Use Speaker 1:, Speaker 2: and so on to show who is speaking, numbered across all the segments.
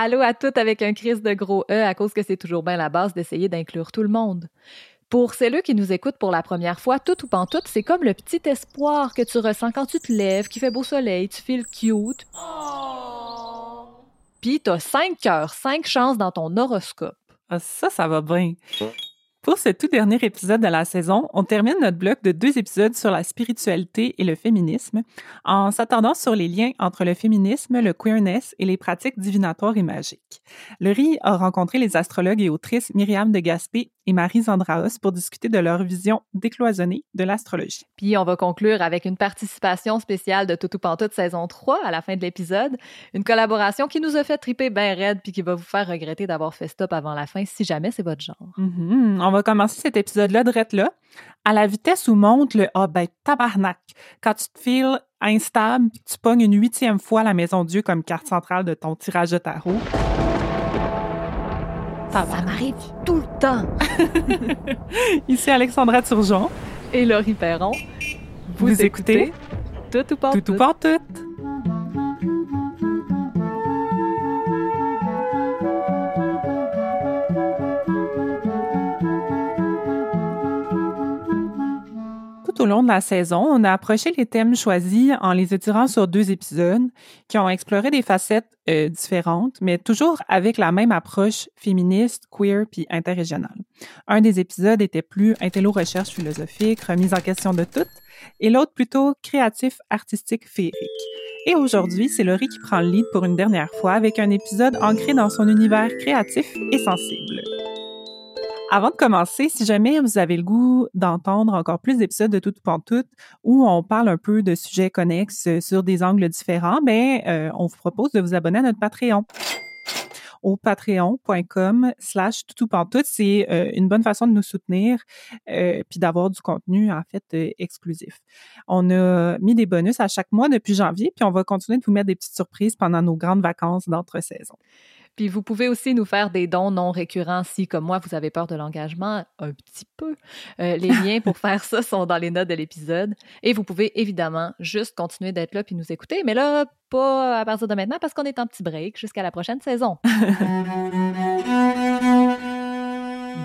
Speaker 1: Allô à toutes avec un crise de gros E à cause que c'est toujours bien la base d'essayer d'inclure tout le monde. Pour celles qui nous écoutent pour la première fois, tout ou pantoute, c'est comme le petit espoir que tu ressens quand tu te lèves, qu'il fait beau soleil, tu files cute. Puis t'as cinq cœurs, cinq chances dans ton horoscope.
Speaker 2: Ah, ça, ça va bien. Pour ce tout dernier épisode de la saison, on termine notre bloc de deux épisodes sur la spiritualité et le féminisme, en s'attendant sur les liens entre le féminisme, le queerness et les pratiques divinatoires et magiques. Laurie a rencontré les astrologues et autrices Myriam de Gaspé et Marie Zandraos pour discuter de leur vision décloisonnée de l'astrologie.
Speaker 1: Puis on va conclure avec une participation spéciale de Toutou Pantoute saison 3 à la fin de l'épisode, une collaboration qui nous a fait triper bien raide puis qui va vous faire regretter d'avoir fait stop avant la fin si jamais c'est votre genre.
Speaker 2: Mm-hmm. On va commencer cet épisode-là direct là, à la vitesse où monte le ah ben tabarnak quand tu te files instable, tu pognes une huitième fois la maison Dieu comme carte centrale de ton tirage de tarot.
Speaker 1: Ça, m'arrive tout le temps.
Speaker 2: Ici Alexandra Turgeon
Speaker 1: et Laurie Perron.
Speaker 2: Vous, écoutez,
Speaker 1: Tout ou pas
Speaker 2: Tout ou pas tout. Au long de la saison, on a approché les thèmes choisis en les étirant sur deux épisodes qui ont exploré des facettes euh, différentes, mais toujours avec la même approche féministe, queer puis interrégionale. Un des épisodes était plus intello-recherche philosophique, remise en question de tout, et l'autre plutôt créatif, artistique, féerique. Et aujourd'hui, c'est Laurie qui prend le lead pour une dernière fois avec un épisode ancré dans son univers créatif et sensible. Avant de commencer, si jamais vous avez le goût d'entendre encore plus d'épisodes de Tout Pantoute où on parle un peu de sujets connexes sur des angles différents, ben euh, on vous propose de vous abonner à notre Patreon au patreon.com slash tout C'est euh, une bonne façon de nous soutenir euh, puis d'avoir du contenu, en fait, euh, exclusif. On a mis des bonus à chaque mois depuis janvier, puis on va continuer de vous mettre des petites surprises pendant nos grandes vacances d'entre-saison.
Speaker 1: Puis vous pouvez aussi nous faire des dons non récurrents si, comme moi, vous avez peur de l'engagement, un petit peu. Euh, les liens pour faire ça sont dans les notes de l'épisode. Et vous pouvez évidemment juste continuer d'être là puis nous écouter, mais là, pas à partir de maintenant parce qu'on est en petit break jusqu'à la prochaine saison.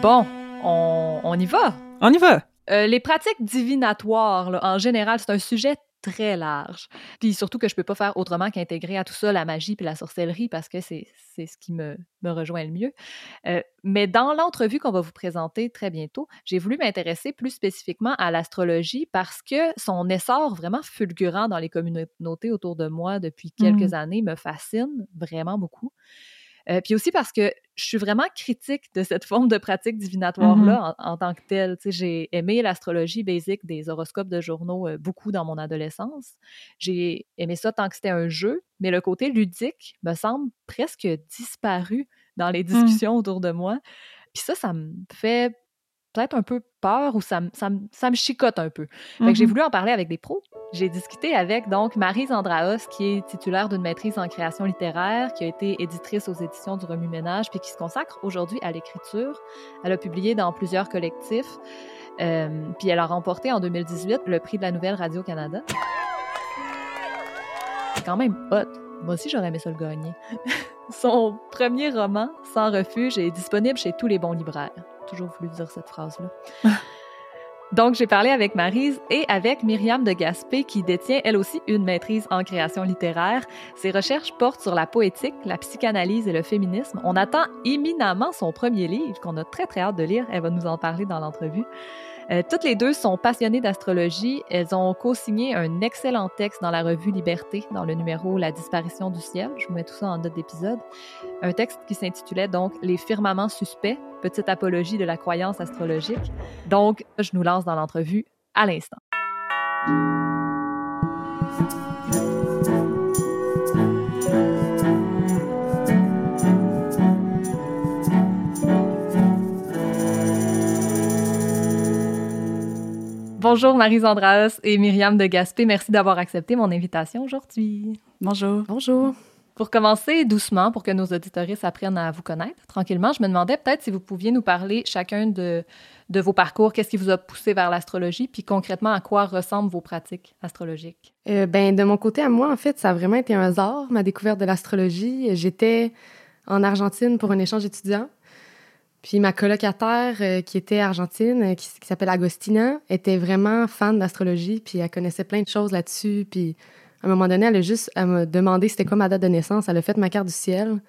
Speaker 1: bon, on, y va.
Speaker 2: On y va.
Speaker 1: Euh, les pratiques divinatoires, en général, c'est un sujet très large. Puis surtout que je peux pas faire autrement qu'intégrer à tout ça la magie puis la sorcellerie parce que c'est ce qui me, me, rejoint le mieux. Euh, mais dans l'entrevue qu'on va vous présenter très bientôt, j'ai voulu m'intéresser plus spécifiquement à l'astrologie parce que son essor vraiment fulgurant dans les communautés autour de moi depuis quelques mmh. années me fascine vraiment beaucoup. Euh, puis aussi parce que je suis vraiment critique de cette forme de pratique divinatoire-là mm-hmm. en, tant que telle. J'ai aimé l'astrologie basique des horoscopes de journaux euh, beaucoup dans mon adolescence. J'ai aimé ça tant que c'était un jeu, mais le côté ludique me semble presque disparu dans les mm. discussions autour de moi. Puis ça, ça me fait peut-être un peu peur ou ça, ça, ça me chicote un peu. Fait j'ai mm-hmm. voulu en parler avec des pros. J'ai discuté avec donc Marie Zandraos, qui est titulaire d'une maîtrise en création littéraire, qui a été éditrice aux éditions du Remue Ménage, puis qui se consacre aujourd'hui à l'écriture. Elle a publié dans plusieurs collectifs, euh, puis elle a remporté en 2018 le prix de la Nouvelle Radio-Canada. C'est quand même hot. Moi aussi, j'aurais aimé ça le gagner. Son premier roman, Sans refuge, est disponible chez tous les bons libraires toujours voulu dire cette phrase-là. Donc, j'ai parlé avec Marise et avec Myriam de Gaspé, qui détient elle aussi une maîtrise en création littéraire. Ses recherches portent sur la poétique, la psychanalyse et le féminisme. On attend éminemment son premier livre, qu'on a très, très hâte de lire. Elle va nous en parler dans l'entrevue. Euh, toutes les deux sont passionnées d'astrologie. Elles ont co-signé un excellent texte dans la revue Liberté, dans le numéro La disparition du ciel. Je vous mets tout ça en note d'épisode. Un texte qui s'intitulait donc Les firmaments suspects, petite apologie de la croyance astrologique. Donc, je nous lance dans l'entrevue à l'instant. Bonjour Marie Andraos et Myriam de Gaspé. Merci d'avoir accepté mon invitation aujourd'hui.
Speaker 3: Bonjour.
Speaker 4: Bonjour.
Speaker 1: Pour commencer doucement, pour que nos auditoristes apprennent à vous connaître tranquillement, je me demandais peut-être si vous pouviez nous parler chacun de, de vos parcours, qu'est-ce qui vous a poussé vers l'astrologie, puis concrètement à quoi ressemblent vos pratiques astrologiques?
Speaker 4: Euh, ben, de mon côté à moi, en fait, ça a vraiment été un hasard, ma découverte de l'astrologie. J'étais en Argentine pour un échange étudiant. Puis ma colocataire, euh, qui était argentine, euh, qui, s'appelle Agostina, était vraiment fan d'astrologie, puis elle connaissait plein de choses là-dessus, puis à un moment donné, elle a juste à me demander c'était quoi ma date de naissance. Elle a fait ma carte du ciel.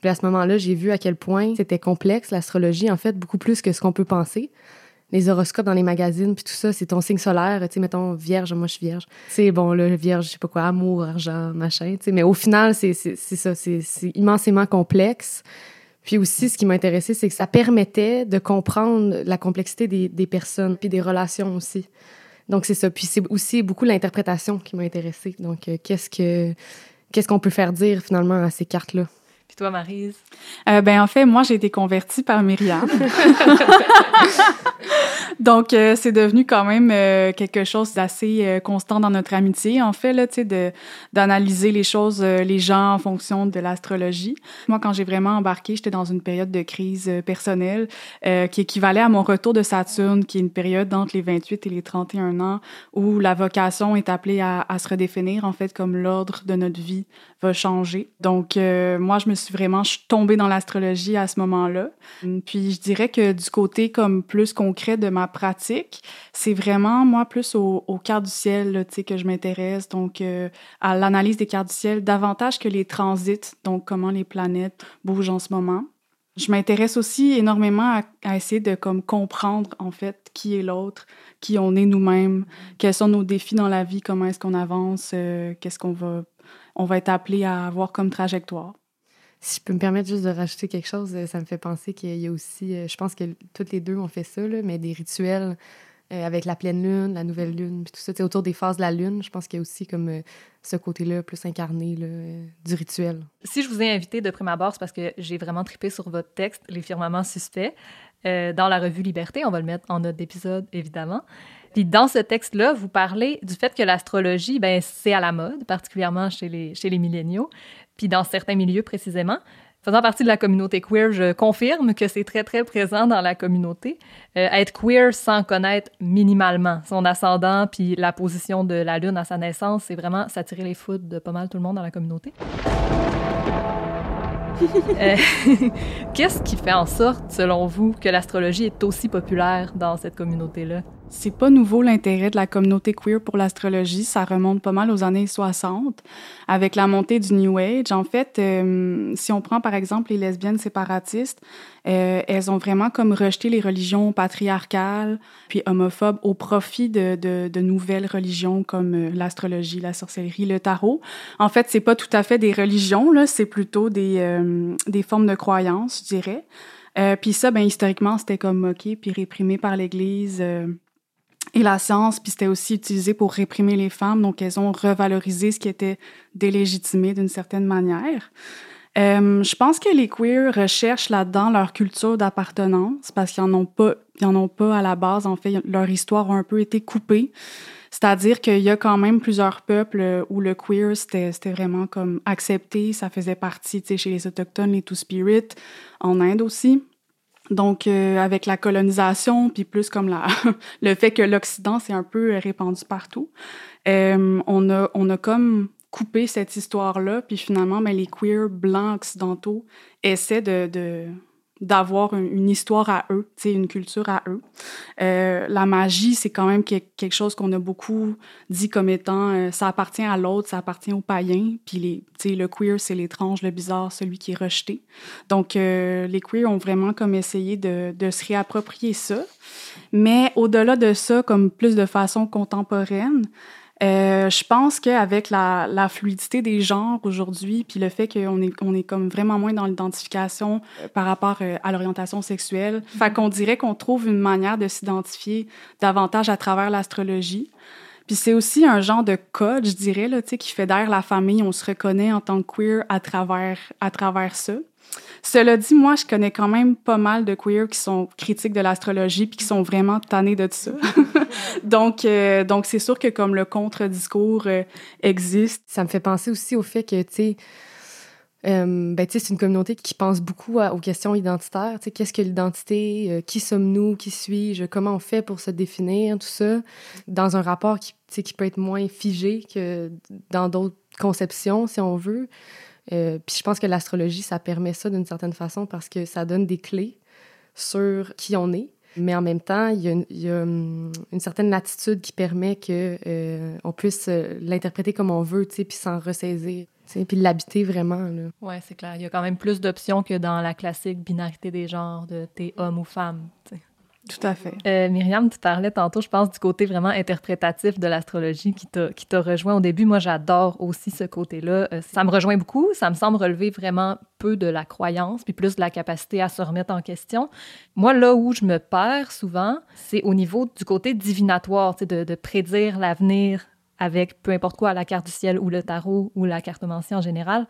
Speaker 4: Puis à ce moment-là, j'ai vu à quel point c'était complexe, l'astrologie, en fait, beaucoup plus que ce qu'on peut penser. Les horoscopes dans les magazines, puis tout ça, c'est ton signe solaire. Tu sais, mettons, vierge, moi, je suis vierge. C'est bon, là, vierge, je sais pas quoi, amour, argent, machin. Tu sais, mais au final, c'est ça, c'est immensément complexe. Puis aussi, ce qui m'a intéressé, c'est que ça permettait de comprendre la complexité des, des personnes, puis des relations aussi. Donc, c'est ça. Puis c'est aussi beaucoup l'interprétation qui m'a intéressée. Donc, euh, qu'est-ce que qu'est-ce qu'on peut faire dire finalement à ces cartes-là?
Speaker 1: Puis toi, Marise?
Speaker 3: Euh, ben en fait, moi, j'ai été convertie par Myriam. Donc, euh, c'est devenu quand même euh, quelque chose d'assez euh, constant dans notre amitié, en fait, là, tu sais, d'analyser les choses, les gens en fonction de l'astrologie. Moi, quand j'ai vraiment embarqué, j'étais dans une période de crise personnelle qui équivalait à mon retour de Saturne, qui est une période entre les 28 et les 31 ans, où la vocation est appelée à, à se redéfinir, en fait, comme l'ordre de notre vie va changer. Donc, moi, je me suis vraiment je suis tombée dans l'astrologie à ce moment-là. Puis, je dirais que du côté comme plus concret de ma pratique, c'est vraiment, moi, plus aux au cartes du ciel sais, que je m'intéresse, donc euh, à l'analyse des cartes du ciel, davantage que les transits, donc comment les planètes bougent en ce moment. Je m'intéresse aussi énormément à, essayer de comme comprendre en fait qui est l'autre, qui on est nous-mêmes, quels sont nos défis dans la vie, comment est-ce qu'on avance, euh, qu'est-ce qu'on va on va être appelé à avoir comme trajectoire.
Speaker 4: Si je peux me permettre juste de rajouter quelque chose, euh, ça me fait penser qu'il y a aussi, euh, je pense que toutes les deux ont fait ça, mais des rituels euh, avec la pleine lune, la nouvelle lune, puis tout ça, autour des phases de la lune, je pense qu'il y a aussi comme ce côté-là plus incarné du rituel.
Speaker 1: Si je vous ai invité de prime abord, c'est parce que j'ai vraiment tripé sur votre texte, Les firmaments suspects, dans la revue Liberté. On va le mettre en note d'épisode, évidemment. Puis dans ce texte-là, vous parlez du fait que l'astrologie, ben, c'est à la mode, particulièrement chez les, chez les milléniaux, puis dans certains milieux précisément. Faisant partie de la communauté queer, je confirme que c'est très, très présent dans la communauté. Euh, être queer sans connaître minimalement son ascendant puis la position de la Lune à sa naissance, c'est vraiment s'attirer les foudres de pas mal tout le monde dans la communauté. Euh, qu'est-ce qui fait en sorte, selon vous, que l'astrologie est aussi populaire dans cette communauté-là?
Speaker 3: C'est pas nouveau l'intérêt de la communauté queer pour l'astrologie. Ça remonte pas mal aux années 60 avec la montée du New Age. En fait, euh, si on prend par exemple les lesbiennes séparatistes, euh, elles ont vraiment comme rejeté les religions patriarcales puis homophobes au profit de, de, de nouvelles religions comme euh, l'astrologie, la sorcellerie, le tarot. En fait, c'est pas tout à fait des religions là, c'est plutôt des euh, des formes de croyances, je dirais. Euh, puis ça, ben historiquement, c'était comme moqué puis réprimé par l'Église et la science, puis c'était aussi utilisé pour réprimer les femmes, donc elles ont revalorisé ce qui était délégitimé d'une certaine manière. Euh, je pense que les queers recherchent là-dedans leur culture d'appartenance parce qu'ils en ont pas, ont pas à la base. En fait, leur histoire a un peu été coupée. C'est-à-dire qu'il y a quand même plusieurs peuples où le queer, c'était, vraiment comme accepté, ça faisait partie, tu sais, chez les Autochtones, les Two-Spirit, en Inde aussi. Donc, euh, avec la colonisation, puis plus comme la, le fait que l'Occident s'est un peu répandu partout, euh, on, a, on a comme coupé cette histoire-là, puis finalement, ben, les queers blancs occidentaux essaient de, de, d'avoir une, histoire à eux, une culture à eux. Euh, la magie, c'est quand même quelque chose qu'on a beaucoup dit comme étant euh, ça appartient à l'autre, ça appartient aux païens, puis les, le queer, c'est l'étrange, le bizarre, celui qui est rejeté. Donc, euh, les queers ont vraiment comme essayé de, de se réapproprier ça. Mais au-delà de ça, comme plus de façon contemporaine, euh, je pense qu'avec la, la fluidité des genres aujourd'hui, puis le fait qu'on est, on est comme vraiment moins dans l'identification euh, par rapport euh, à l'orientation sexuelle, mm fait qu'on dirait qu'on trouve une manière de s'identifier davantage à travers l'astrologie. Puis c'est aussi un genre de code, je dirais, là, qui fait d'air la famille. On se reconnaît en tant que queer à travers, à travers ça. Cela dit, moi, je connais quand même pas mal de queers qui sont critiques de l'astrologie puis qui sont vraiment tannés de ça. donc, euh, donc c'est sûr que comme le contre-discours euh, existe.
Speaker 4: Ça me fait penser aussi au fait que, tu sais, euh, ben, c'est une communauté qui pense beaucoup aux questions identitaires. Qu'est-ce que l'identité? Euh, qui sommes-nous? Qui suis-je? Comment on fait pour se définir? Tout ça, dans un rapport qui, qui peut être moins figé que dans d'autres conceptions, si on veut. Euh, puis je pense que l'astrologie, ça permet ça d'une certaine façon parce que ça donne des clés sur qui on est. Mais en même temps, il y a une, hum, certaine latitude qui permet que on puisse l'interpréter comme on veut, puis s'en ressaisir puis l'habiter vraiment.
Speaker 1: Oui, c'est clair. Il y a quand même plus d'options que dans la classique binarité des genres de t'es homme ou femme.
Speaker 3: Tout à fait.
Speaker 1: Euh, Myriam, tu parlais tantôt, je pense, du côté vraiment interprétatif de l'astrologie qui t'a rejoint au début. Moi, j'adore aussi ce côté-là. Euh, ça me rejoint beaucoup. Ça me semble relever vraiment peu de la croyance, puis plus de la capacité à se remettre en question. Moi, là où je me perds souvent, c'est au niveau du côté divinatoire, de, de prédire l'avenir avec peu importe quoi, la carte du ciel ou le tarot ou la cartomancie en général.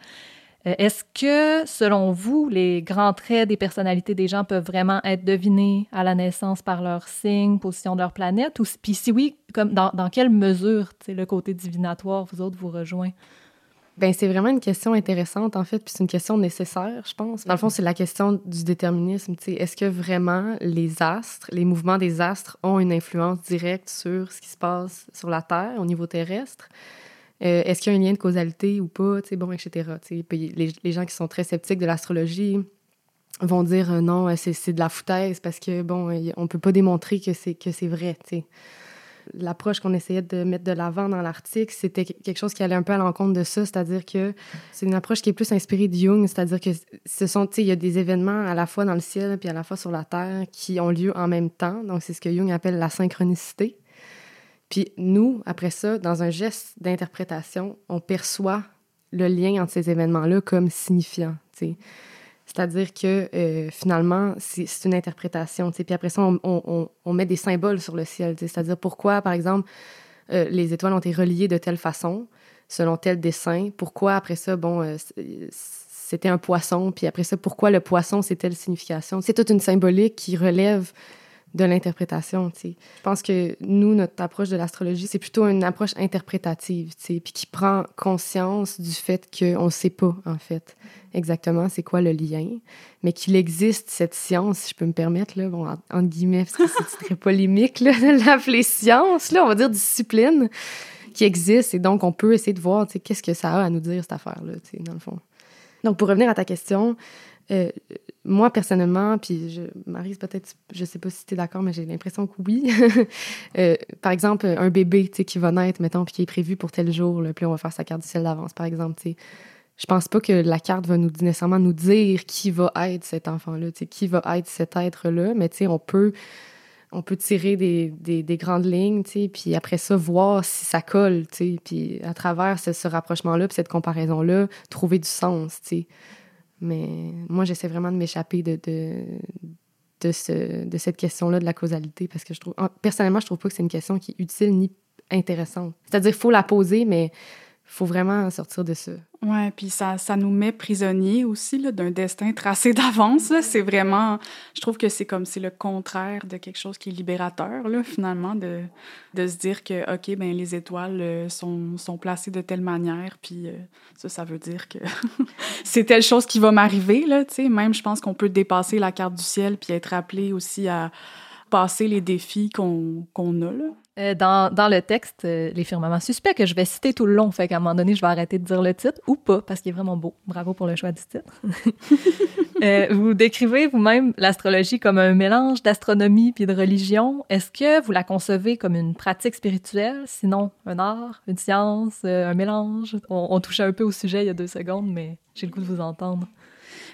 Speaker 1: Euh, est-ce que, selon vous, les grands traits des personnalités des gens peuvent vraiment être devinés à la naissance par leur signe, position de leur planète? Ou, puis si oui, comme dans, dans quelle mesure le côté divinatoire, vous autres, vous rejoint?
Speaker 4: Ben, c'est vraiment une question intéressante, en fait, puis c'est une question nécessaire, je pense. Dans le fond, c'est la question du déterminisme. Est-ce que vraiment les astres, les mouvements des astres ont une influence directe sur ce qui se passe sur la Terre au niveau terrestre? Euh, est-ce qu'il y a un lien de causalité ou pas, bon, etc. Les, gens qui sont très sceptiques de l'astrologie vont dire euh, non, c'est de la foutaise parce que, bon, on peut pas démontrer que c'est vrai, l'approche qu'on essayait de mettre de l'avant dans l'article, c'était quelque chose qui allait un peu à l'encontre de ça, c'est-à-dire que c'est une approche qui est plus inspirée de Jung, c'est-à-dire que ce sont, il y a des événements à la fois dans le ciel puis à la fois sur la terre qui ont lieu en même temps, donc c'est ce que Jung appelle la synchronicité. Puis nous, après ça, dans un geste d'interprétation, on perçoit le lien entre ces événements-là comme signifiant. C'est-à-dire que euh, finalement, c'est une interprétation. Puis après ça, on, met des symboles sur le ciel. C'est-à-dire pourquoi, par exemple, euh, les étoiles ont été reliées de telle façon, selon tel dessin. Pourquoi, après ça, bon, euh, c'était un poisson. Puis après ça, pourquoi le poisson, c'est telle signification. C'est toute une symbolique qui relève de l'interprétation. Je pense que nous, notre approche de l'astrologie, c'est plutôt une approche interprétative, puis qui prend conscience du fait qu'on ne sait pas, en fait, exactement c'est quoi le lien, mais qu'il existe cette science, si je peux me permettre, là, bon, entre guillemets, parce que c'est très polémique, là, de l'appeler science, là, on va dire discipline, qui existe, et donc on peut essayer de voir qu'est-ce que ça a à nous dire, cette affaire-là, dans le fond. Donc, pour revenir à ta question, euh, moi, personnellement, puis je, Marie, peut-être, je sais pas si tu es d'accord, mais j'ai l'impression que oui. Euh, par exemple, un bébé qui va naître, mettons, puis qui est prévu pour tel jour, là, puis on va faire sa carte du ciel d'avance, par exemple. sais. Je pense pas que la carte va nous nécessairement nous dire qui va être cet enfant-là, qui va être cet être-là, mais on peut, on peut tirer des, des, des grandes lignes, puis après ça, voir si ça colle, puis à travers ce, ce rapprochement-là, puis cette comparaison-là, trouver du sens. sais. Mais moi, j'essaie vraiment de m'échapper de, de, de, ce, de cette question-là de la causalité parce que je trouve, personnellement, je trouve pas que c'est une question qui est utile ni intéressante. C'est-à-dire, il faut la poser, mais faut vraiment sortir de ça.
Speaker 3: Ouais, puis ça, ça nous met prisonniers aussi d'un destin tracé d'avance. C'est vraiment, je trouve que c'est comme c'est le contraire de quelque chose qui est libérateur là, finalement, de, de se dire que ok ben les étoiles euh, sont, sont placées de telle manière, puis euh, ça ça veut dire que c'est telle chose qui va m'arriver. Tu sais, même je pense qu'on peut dépasser la carte du ciel puis être appelé aussi à passer les défis qu'on qu'on a là.
Speaker 1: Euh, dans, le texte, euh, Les firmaments suspects, que je vais citer tout le long, fait qu'à un moment donné, je vais arrêter de dire le titre, ou pas, parce qu'il est vraiment beau. Bravo pour le choix du titre. euh, vous décrivez vous-même l'astrologie comme un mélange d'astronomie puis de religion. Est-ce que vous la concevez comme une pratique spirituelle, sinon un art, une science, un mélange? On, on touchait un peu au sujet il y a deux secondes, mais j'ai le goût de vous entendre.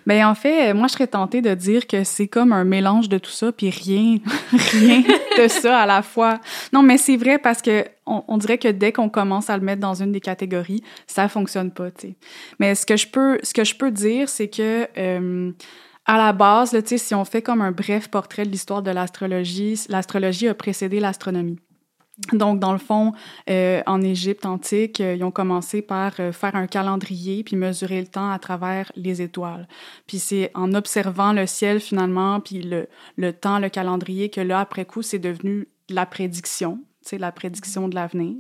Speaker 3: Ben en fait, moi je serais tentée de dire que c'est comme un mélange de tout ça puis rien rien de ça à la fois. Non, mais c'est vrai parce que on, dirait que dès qu'on commence à le mettre dans une des catégories, ça fonctionne pas. Mais ce que je peux ce que je peux dire, c'est que euh, à la base, si on fait comme un bref portrait de l'histoire de l'astrologie, l'astrologie a précédé l'astronomie. Donc, dans le fond, euh, en Égypte antique, euh, ils ont commencé par faire un calendrier puis mesurer le temps à travers les étoiles. Puis c'est en observant le ciel finalement, puis le, le temps, le calendrier, que là, après coup, c'est devenu la prédiction, la prédiction de l'avenir.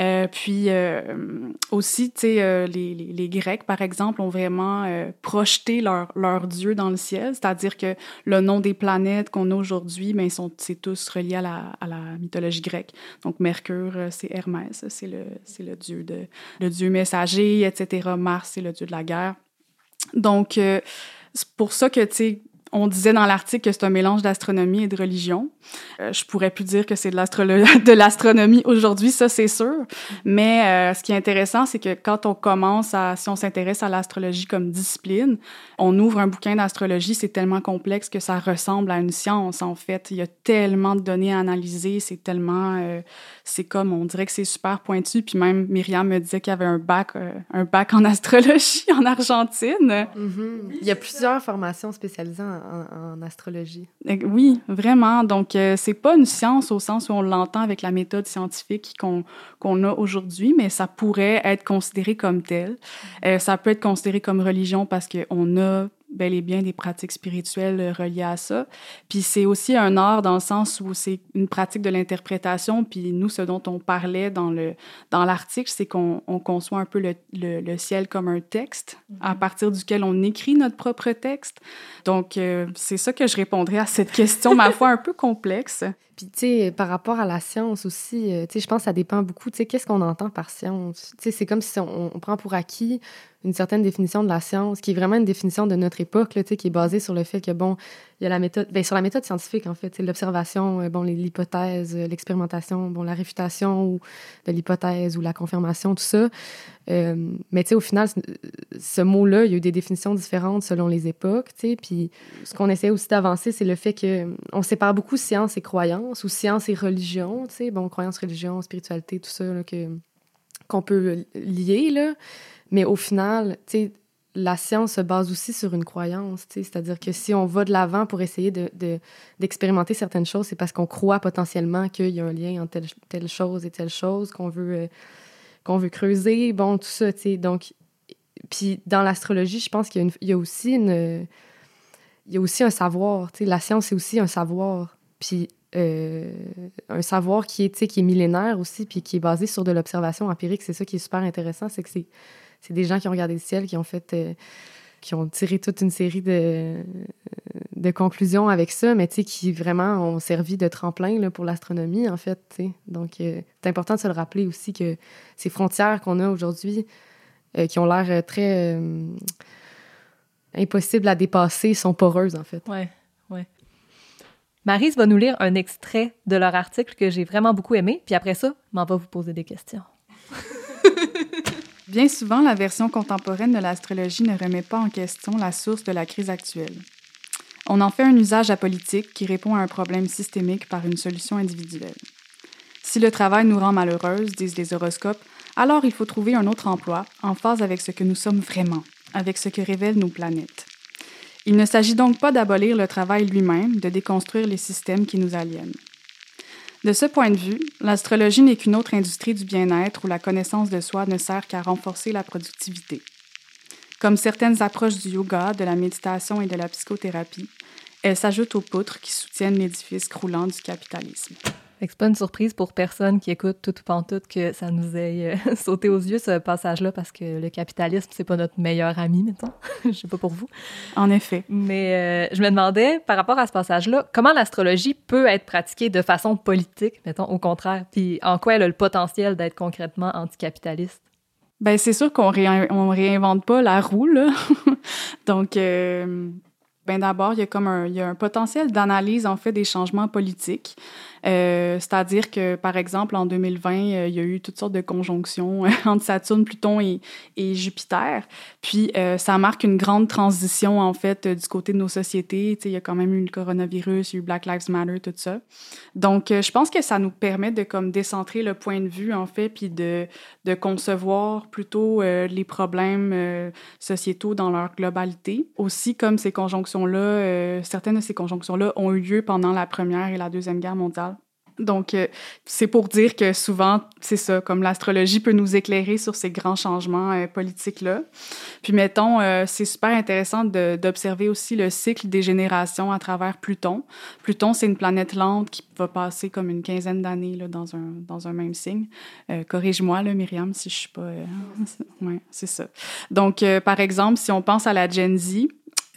Speaker 3: Euh, puis euh, aussi, euh, les, les, les, Grecs, par exemple, ont vraiment projeté leur, leur dieu dans le ciel, c'est-à-dire que le nom des planètes qu'on a aujourd'hui, ben, sont, c'est tous reliés à la, à la mythologie grecque. Donc, Mercure, c'est Hermès, c'est le, c'est le dieu de, le dieu messager, etc. Mars, c'est le dieu de la guerre. Donc, c'est pour ça que, tu sais, on disait dans l'article que c'est un mélange d'astronomie et de religion. Euh, je pourrais plus dire que c'est de l'astronomie aujourd'hui, ça c'est sûr. Mais euh, ce qui est intéressant, c'est que quand on commence à, si on s'intéresse à l'astrologie comme discipline, on ouvre un bouquin d'astrologie, c'est tellement complexe que ça ressemble à une science en fait. Il y a tellement de données à analyser, c'est tellement, euh, c'est comme, on dirait que c'est super pointu. Puis même Myriam me disait qu'il y avait un bac, euh, un bac en astrologie en Argentine.
Speaker 4: Mm-hmm. Il y a plusieurs formations spécialisées en, en, astrologie.
Speaker 3: Oui, vraiment. Donc, euh, c'est pas une science au sens où on l'entend avec la méthode scientifique qu'on qu'on a aujourd'hui, mais ça pourrait être considéré comme tel. Euh, ça peut être considéré comme religion parce qu'on a bel et bien des pratiques spirituelles euh, reliées à ça. Puis c'est aussi un art dans le sens où c'est une pratique de l'interprétation. Puis nous, ce dont on parlait dans le dans l'article, c'est qu'on on conçoit un peu le, le, ciel comme un texte à mm-hmm. partir duquel on écrit notre propre texte. Donc euh, c'est ça que je répondrais à cette question, ma foi un peu complexe.
Speaker 4: Puis, tu sais, par rapport à la science aussi, euh, tu sais, je pense que ça dépend beaucoup, tu sais, qu'est-ce qu'on entend par science? Tu sais, c'est comme si on, on, prend pour acquis une certaine définition de la science, qui est vraiment une définition de notre époque, là, qui est basée sur le fait que, bon, il y a la méthode, bien, sur la méthode scientifique, en fait, l'observation, euh, bon, l'hypothèse, euh, l'expérimentation, bon, la réfutation de l'hypothèse ou la confirmation, tout ça. Euh, mais tu sais, au final, ce mot-là, il y a eu des définitions différentes selon les époques, tu sais. Puis ce qu'on essaie aussi d'avancer, c'est le fait que on sépare beaucoup science et croyance ou science et religion, tu sais. Bon, croyance, religion, spiritualité, tout ça, que qu'on peut lier, là. Mais au final, la science se base aussi sur une croyance, c'est-à-dire que si on va de l'avant pour essayer d'expérimenter de, certaines choses, c'est parce qu'on croit potentiellement qu'il y a un lien entre telle, chose et telle chose qu'on veut, euh, qu'on veut creuser, bon, tout ça, tu sais. Donc, puis dans l'astrologie, je pense qu'il y, a aussi. Il y a aussi un savoir, tu sais, la science, c'est aussi un savoir. Puis euh, un savoir qui est, qui est millénaire aussi, puis qui est basé sur de l'observation empirique. C'est ça qui est super intéressant, c'est que c'est des gens qui ont regardé le ciel, qui ont fait, euh, qui ont tiré toute une série de, de conclusions avec ça, mais tu sais, qui vraiment ont servi de tremplin là, pour l'astronomie, en fait. Donc, euh, c'est important de se le rappeler aussi que ces frontières qu'on a aujourd'hui, euh, qui ont l'air très impossibles à dépasser, sont poreuses, en fait.
Speaker 1: Ouais, ouais. Marise va nous lire un extrait de leur article que j'ai vraiment beaucoup aimé, puis après ça, m'en va vous poser des questions.
Speaker 3: Bien souvent, la version contemporaine de l'astrologie ne remet pas en question la source de la crise actuelle. On en fait un usage apolitique qui répond à un problème systémique par une solution individuelle. Si le travail nous rend malheureuse, disent les horoscopes, alors il faut trouver un autre emploi en phase avec ce que nous sommes vraiment, avec ce que révèlent nos planètes. Il ne s'agit donc pas d'abolir le travail lui-même, de déconstruire les systèmes qui nous aliènent. De ce point de vue, l'astrologie n'est qu'une autre industrie du bien-être où la connaissance de soi ne sert qu'à renforcer la productivité. Comme certaines approches du yoga, de la méditation et de la psychothérapie, elle s'ajoute aux poutres qui soutiennent l'édifice croulant du capitalisme.
Speaker 1: C'est pas une surprise pour personne qui écoute tout ou tout que ça nous ait euh, sauté aux yeux ce passage-là parce que le capitalisme c'est pas notre meilleur ami mettons. je sais pas pour vous.
Speaker 3: En effet.
Speaker 1: Mais euh, je me demandais par rapport à ce passage-là, comment l'astrologie peut être pratiquée de façon politique, mettons au contraire, puis en quoi elle a le potentiel d'être concrètement anticapitaliste?
Speaker 3: Ben c'est sûr qu'on on réinvente pas la roue là. Donc euh, ben d'abord, il y a comme un, il y a un potentiel d'analyse en fait des changements politiques. Euh, c'est-à-dire que, par exemple, en 2020, euh, il y a eu toutes sortes de conjonctions entre Saturne, Pluton et, Jupiter. Puis, euh, ça marque une grande transition, en fait, du côté de nos sociétés. Tu il y a quand même eu le coronavirus, il y a eu Black Lives Matter, tout ça. Donc, je pense que ça nous permet de comme décentrer le point de vue, en fait, puis de, de concevoir plutôt les problèmes sociétaux dans leur globalité. Aussi, comme ces conjonctions-là, certaines de ces conjonctions-là ont eu lieu pendant la Première et la Deuxième Guerre mondiale. Donc, euh, c'est pour dire que souvent, c'est ça, comme l'astrologie peut nous éclairer sur ces grands changements euh, politiques-là. Puis, mettons, euh, c'est super intéressant d'observer aussi le cycle des générations à travers Pluton. Pluton, c'est une planète lente qui va passer comme une quinzaine d'années dans un, dans un même signe. Corrige-moi, Myriam, si je suis pas... ouais, c'est ça. Donc, par exemple, si on pense à la Gen Z,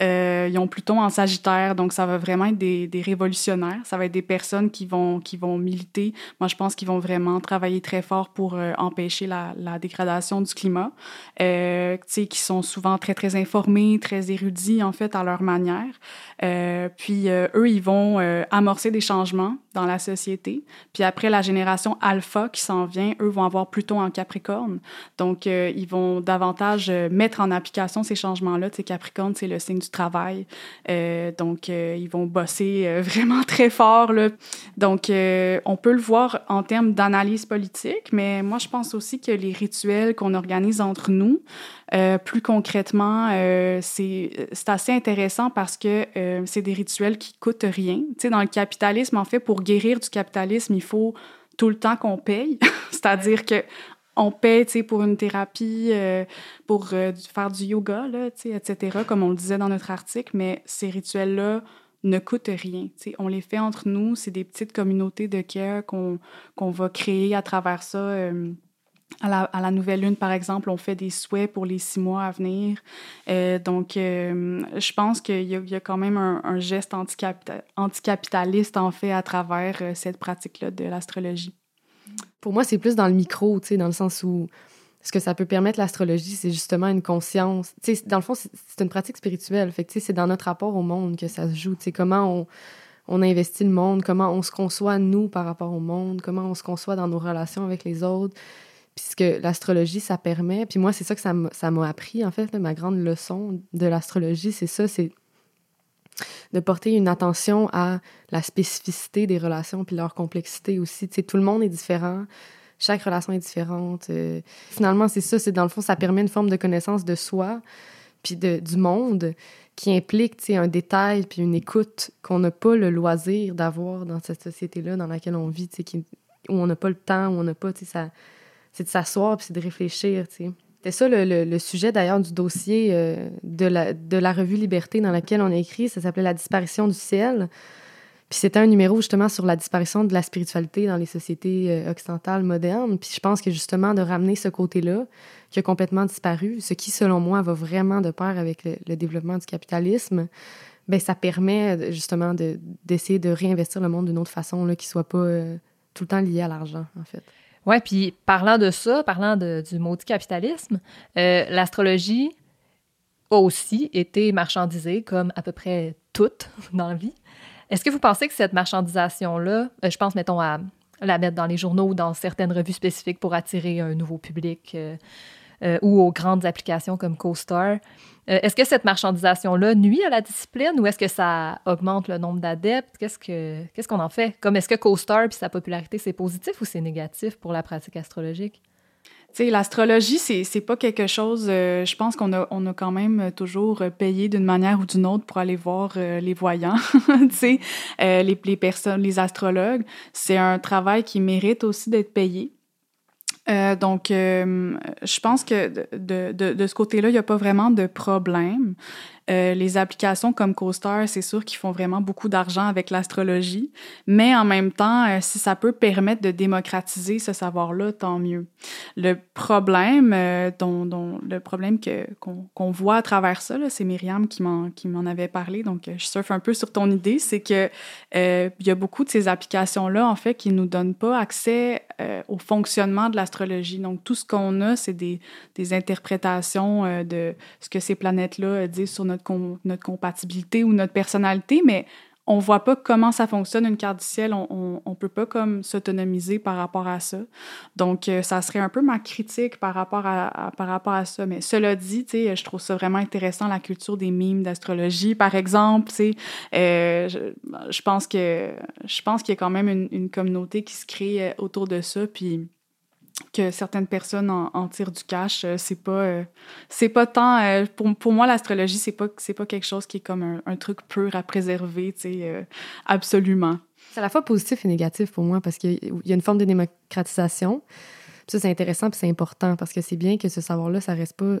Speaker 3: euh, ils ont Pluton en Sagittaire, donc ça va vraiment être des, des, révolutionnaires. Ça va être des personnes qui vont, qui vont militer. Moi, je pense qu'ils vont vraiment travailler très fort pour euh, empêcher la, la, dégradation du climat. Euh, tu sais, qui sont souvent très, très informés, très érudits, en fait, à leur manière. Euh, puis, euh, eux, ils vont amorcer des changements dans la société. Puis après, la génération alpha qui s'en vient, eux vont avoir Pluton en Capricorne. Donc, ils vont davantage mettre en application ces changements-là. Tu sais, Capricorne, c'est le signe du travail. Euh, donc, euh, ils vont bosser euh, vraiment très fort. Donc, on peut le voir en termes d'analyse politique, mais moi, je pense aussi que les rituels qu'on organise entre nous, plus concrètement, c'est assez intéressant parce que c'est des rituels qui coûtent rien. Tu sais, dans le capitalisme, en fait, pour guérir du capitalisme, il faut tout le temps qu'on paye. C'est-à-dire que on paie pour une thérapie, euh, pour euh, faire du yoga, là, etc., comme on le disait dans notre article, mais ces rituels-là ne coûtent rien. On les fait entre nous, c'est des petites communautés de care qu'on va créer à travers ça. Euh, à, la, nouvelle lune, par exemple, on fait des souhaits pour les six mois à venir. donc, je pense qu'il y, a quand même un, geste anticapitaliste, en fait, à travers cette pratique-là de l'astrologie.
Speaker 4: Pour moi, c'est plus dans le micro, tu sais, dans le sens où ce que ça peut permettre l'astrologie, c'est justement une conscience. Tu sais, dans le fond, c'est une pratique spirituelle. Fait c'est dans notre rapport au monde que ça se joue. Tu sais, comment on investit le monde, comment on se conçoit, nous, par rapport au monde, comment on se conçoit dans nos relations avec les autres. Puisque l'astrologie, ça permet. Puis moi, c'est ça que ça m'a appris, en fait. ma grande leçon de l'astrologie, c'est ça, c'est de porter une attention à la spécificité des relations puis leur complexité aussi. Tu sais, tout le monde est différent, chaque relation est différente. Euh, finalement, c'est ça, c'est dans le fond, ça permet une forme de connaissance de soi puis de, du monde qui implique tu sais, un détail puis une écoute qu'on n'a pas le loisir d'avoir dans cette société-là dans laquelle on vit, tu sais, où on n'a pas le temps, où on n'a pas, tu sais, ça, c'est de s'asseoir puis c'est de réfléchir, tu sais. C'est ça le, sujet d'ailleurs du dossier euh, de, la, de la revue Liberté dans laquelle on a écrit. Ça s'appelait La disparition du ciel. Puis c'était un numéro justement sur la disparition de la spiritualité dans les sociétés euh, occidentales modernes. Puis je pense que justement de ramener ce côté-là qui a complètement disparu, ce qui selon moi va vraiment de pair avec le, développement du capitalisme, ben ça permet justement d'essayer de, réinvestir le monde d'une autre façon là, qui soit pas euh, tout le temps lié à l'argent en fait.
Speaker 1: Ouais, puis parlant de ça, parlant de, du maudit capitalisme, euh, l'astrologie a aussi été marchandisée comme à peu près toute dans la vie. Est-ce que vous pensez que cette marchandisation-là, euh, je pense, mettons, à la mettre dans les journaux ou dans certaines revues spécifiques pour attirer un nouveau public euh, ou aux grandes applications comme CoStar, euh, est-ce que cette marchandisation-là nuit à la discipline ou est-ce que ça augmente le nombre d'adeptes? Qu'est-ce que qu'est-ce qu'on en fait? Comme est-ce que CoStar puis sa popularité, c'est positif ou c'est négatif pour la pratique astrologique?
Speaker 3: L'astrologie, c'est, c'est pas quelque chose. Euh, je pense qu'on a, on a quand même toujours payé d'une manière ou d'une autre pour aller voir euh, les voyants, sais, les, les personnes, les astrologues. C'est un travail qui mérite aussi d'être payé. Euh, donc, euh, je pense que de, de, de ce côté-là, il n'y a pas vraiment de problème. Euh, les applications comme CoStar, c'est sûr qu'ils font vraiment beaucoup d'argent avec l'astrologie, mais en même temps, euh, si ça peut permettre de démocratiser ce savoir-là, tant mieux. Le problème, euh, dont, dont, le problème que qu'on voit à travers ça, c'est Myriam qui m'en qui m'en avait parlé, donc je surfe un peu sur ton idée, c'est que il y a beaucoup de ces applications-là en fait qui nous donnent pas accès au fonctionnement de l'astrologie. Donc tout ce qu'on a, c'est des, des interprétations de ce que ces planètes-là disent sur notre notre, compatibilité ou notre personnalité, mais on voit pas comment ça fonctionne une carte du ciel, on, on, peut pas comme s'autonomiser par rapport à ça. Donc euh, ça serait un peu ma critique par rapport à, par rapport à ça. Mais cela dit, je trouve ça vraiment intéressant la culture des mimes d'astrologie, par exemple. Euh, je, pense que je qu'il y a quand même une, une, communauté qui se crée euh, autour de ça, puis que certaines personnes en, tirent du cash, euh, c'est pas euh, c'est pas tant euh, pour, pour moi l'astrologie c'est pas c'est pas quelque chose qui est comme un, truc pur à préserver, tu sais absolument.
Speaker 4: C'est à la fois positif et négatif pour moi parce qu'il y a une forme de démocratisation. ça, c'est intéressant puis c'est important parce que c'est bien que ce savoir-là, ça reste pas.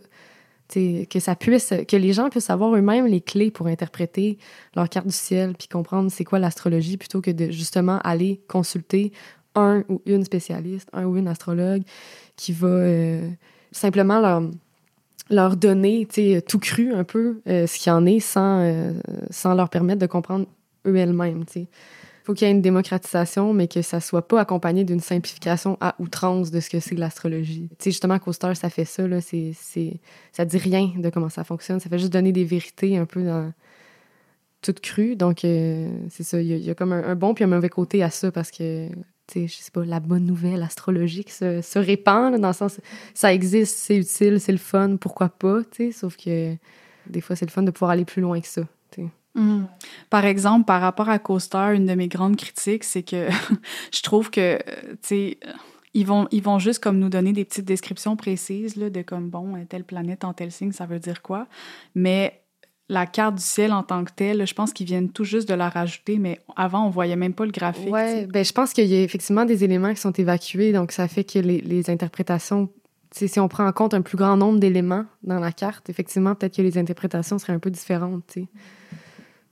Speaker 4: Que ça puisse, que les gens puissent avoir eux-mêmes les clés pour interpréter leur carte du ciel puis comprendre c'est quoi l'astrologie plutôt que de justement aller consulter un ou une spécialiste, un ou une astrologue qui va euh, simplement leur, leur donner tout cru un peu euh, ce qu'il y en est sans, euh, sans leur permettre de comprendre eux-mêmes. Il faut qu'il y ait une démocratisation, mais que ça soit pas accompagné d'une simplification à outrance de ce que c'est l'astrologie. justement, Coaster, ça fait ça. Là, c'est, ça dit rien de comment ça fonctionne. Ça fait juste donner des vérités un peu dans, toutes crues. Donc, c'est ça. Il y, a comme un, un, bon puis un mauvais côté à ça parce que je sais pas, la bonne nouvelle astrologique se, se répand, dans le sens, ça existe, c'est utile, c'est le fun, pourquoi pas, tu sais, sauf que des fois, c'est le fun de pouvoir aller plus loin que ça,
Speaker 3: mm. Par exemple, par rapport à CoStar, une de mes grandes critiques, c'est que je trouve que, tu sais, ils vont, ils vont juste comme nous donner des petites descriptions précises là, de comme, bon, telle planète en tel signe, ça veut dire quoi? Mais la carte du ciel en tant que telle, je pense qu'ils viennent tout juste de la rajouter, mais avant, on voyait même pas le graphique.
Speaker 4: Oui, ben, je pense qu'il y a effectivement des éléments qui sont évacués, donc ça fait que les, les interprétations, si on prend en compte un plus grand nombre d'éléments dans la carte, effectivement, peut-être que les interprétations seraient un peu différentes.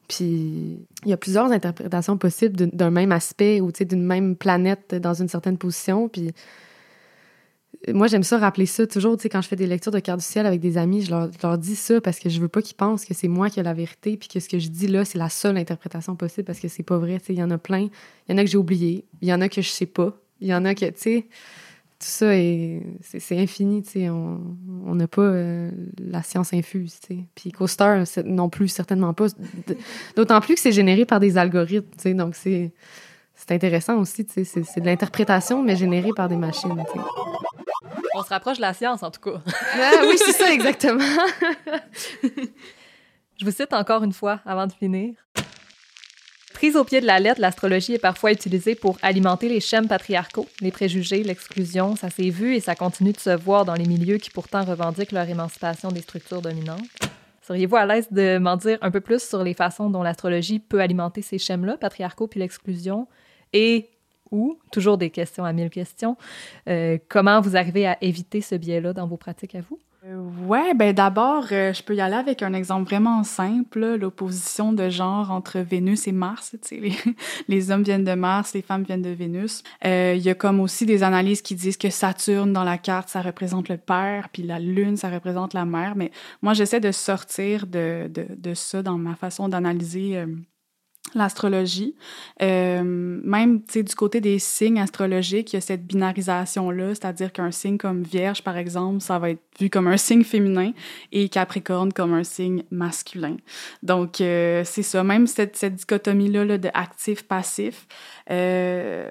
Speaker 4: Puis il y a plusieurs interprétations possibles d'un même aspect ou d'une même planète dans une certaine position. Puis moi, j'aime ça rappeler ça toujours, tu sais, quand je fais des lectures de carte du ciel avec des amis, je leur, dis ça parce que je veux pas qu'ils pensent que c'est moi qui ai la vérité puis que ce que je dis là, c'est la seule interprétation possible parce que c'est pas vrai, tu sais, il y en a plein. Il y en a que j'ai oublié, il y en a que je sais pas, il y en a que, tu sais, tout ça est, c'est, infini, tu sais, on n'a pas euh, la science infuse, tu sais. Puis Coaster non plus, certainement pas. D'autant plus que c'est généré par des algorithmes, tu sais, donc c'est c'est intéressant aussi, tu sais, c'est de l'interprétation, mais générée par des machines.
Speaker 1: On se rapproche de la science, en tout cas.
Speaker 4: ah, oui, c'est ça, exactement.
Speaker 1: Je vous cite encore une fois avant de finir. Prise au pied de la lettre, l'astrologie est parfois utilisée pour alimenter les schèmes patriarcaux, les préjugés, l'exclusion. Ça s'est vu et ça continue de se voir dans les milieux qui pourtant revendiquent leur émancipation des structures dominantes. Seriez-vous à l'aise de m'en dire un peu plus sur les façons dont l'astrologie peut alimenter ces schèmes-là, patriarcaux puis l'exclusion, et ou, toujours des questions à mille questions, euh, comment vous arrivez à éviter ce biais-là dans vos pratiques à vous?
Speaker 3: Euh, ouais, ben d'abord, euh, je peux y aller avec un exemple vraiment simple, l'opposition de genre entre Vénus et Mars. Les, hommes viennent de Mars, les femmes viennent de Vénus. Il y a comme aussi des analyses qui disent que Saturne dans la carte, ça représente le père, puis la Lune, ça représente la mère. Mais moi, j'essaie de sortir de, ça dans ma façon d'analyser l'astrologie. Euh, même, tu sais, du côté des signes astrologiques, il y a cette binarisation-là, c'est-à-dire qu'un signe comme Vierge, par exemple, ça va être vu comme un signe féminin et Capricorne comme un signe masculin. Donc, euh, c'est ça, même cette, cette dichotomie-là là, de actif-passif. Euh,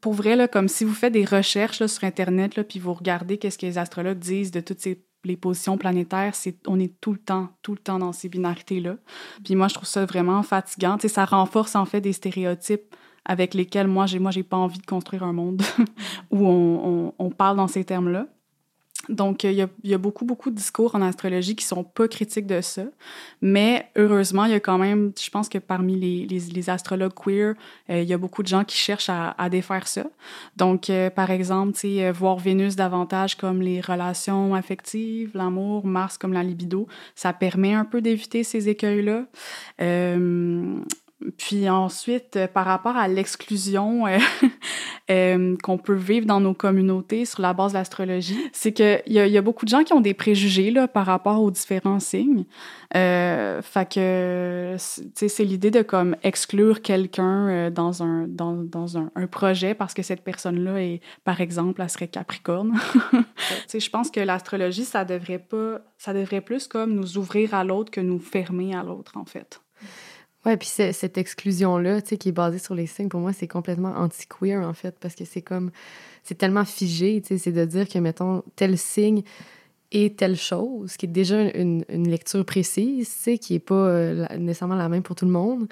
Speaker 3: pour vrai, là, comme si vous faites des recherches là, sur Internet, là, puis vous regardez qu'est-ce que les astrologues disent de toutes ces les positions planétaires, c'est on est tout le temps, tout le temps dans ces binarités-là. Puis moi, je trouve ça vraiment fatigant. Tu sais, ça renforce en fait des stéréotypes avec lesquels moi, j'ai moi j'ai pas envie de construire un monde où on, on, on, parle dans ces termes-là. Donc, il y, a, il y, a, beaucoup, beaucoup de discours en astrologie qui sont pas critiques de ça. Mais heureusement, il y a quand même, je pense que parmi les, les, astrologues queer, euh, il y a beaucoup de gens qui cherchent à, défaire ça. Donc, euh, par exemple, euh, voir Vénus davantage comme les relations affectives, l'amour, Mars comme la libido, ça permet un peu d'éviter ces écueils-là. Puis ensuite, euh, par rapport à l'exclusion euh, euh, qu'on peut vivre dans nos communautés sur la base de l'astrologie, c'est qu'il y, a, y a beaucoup de gens qui ont des préjugés là, par rapport aux différents signes. Euh, fait que, c'est l'idée de comme exclure quelqu'un dans un dans, dans un, projet parce que cette personne-là est, par exemple, elle serait Capricorne. je pense que l'astrologie, ça devrait pas, ça devrait plus comme nous ouvrir à l'autre que nous fermer à l'autre, en fait.
Speaker 4: Ouais, puis cette exclusion-là, tu sais, qui est basée sur les signes, pour moi, c'est complètement anti-queer, en fait, parce que c'est comme, c'est tellement figé, tu sais, c'est de dire que, mettons, tel signe est telle chose, qui est déjà une, une lecture précise, tu sais, qui est pas euh, nécessairement la même pour tout le monde.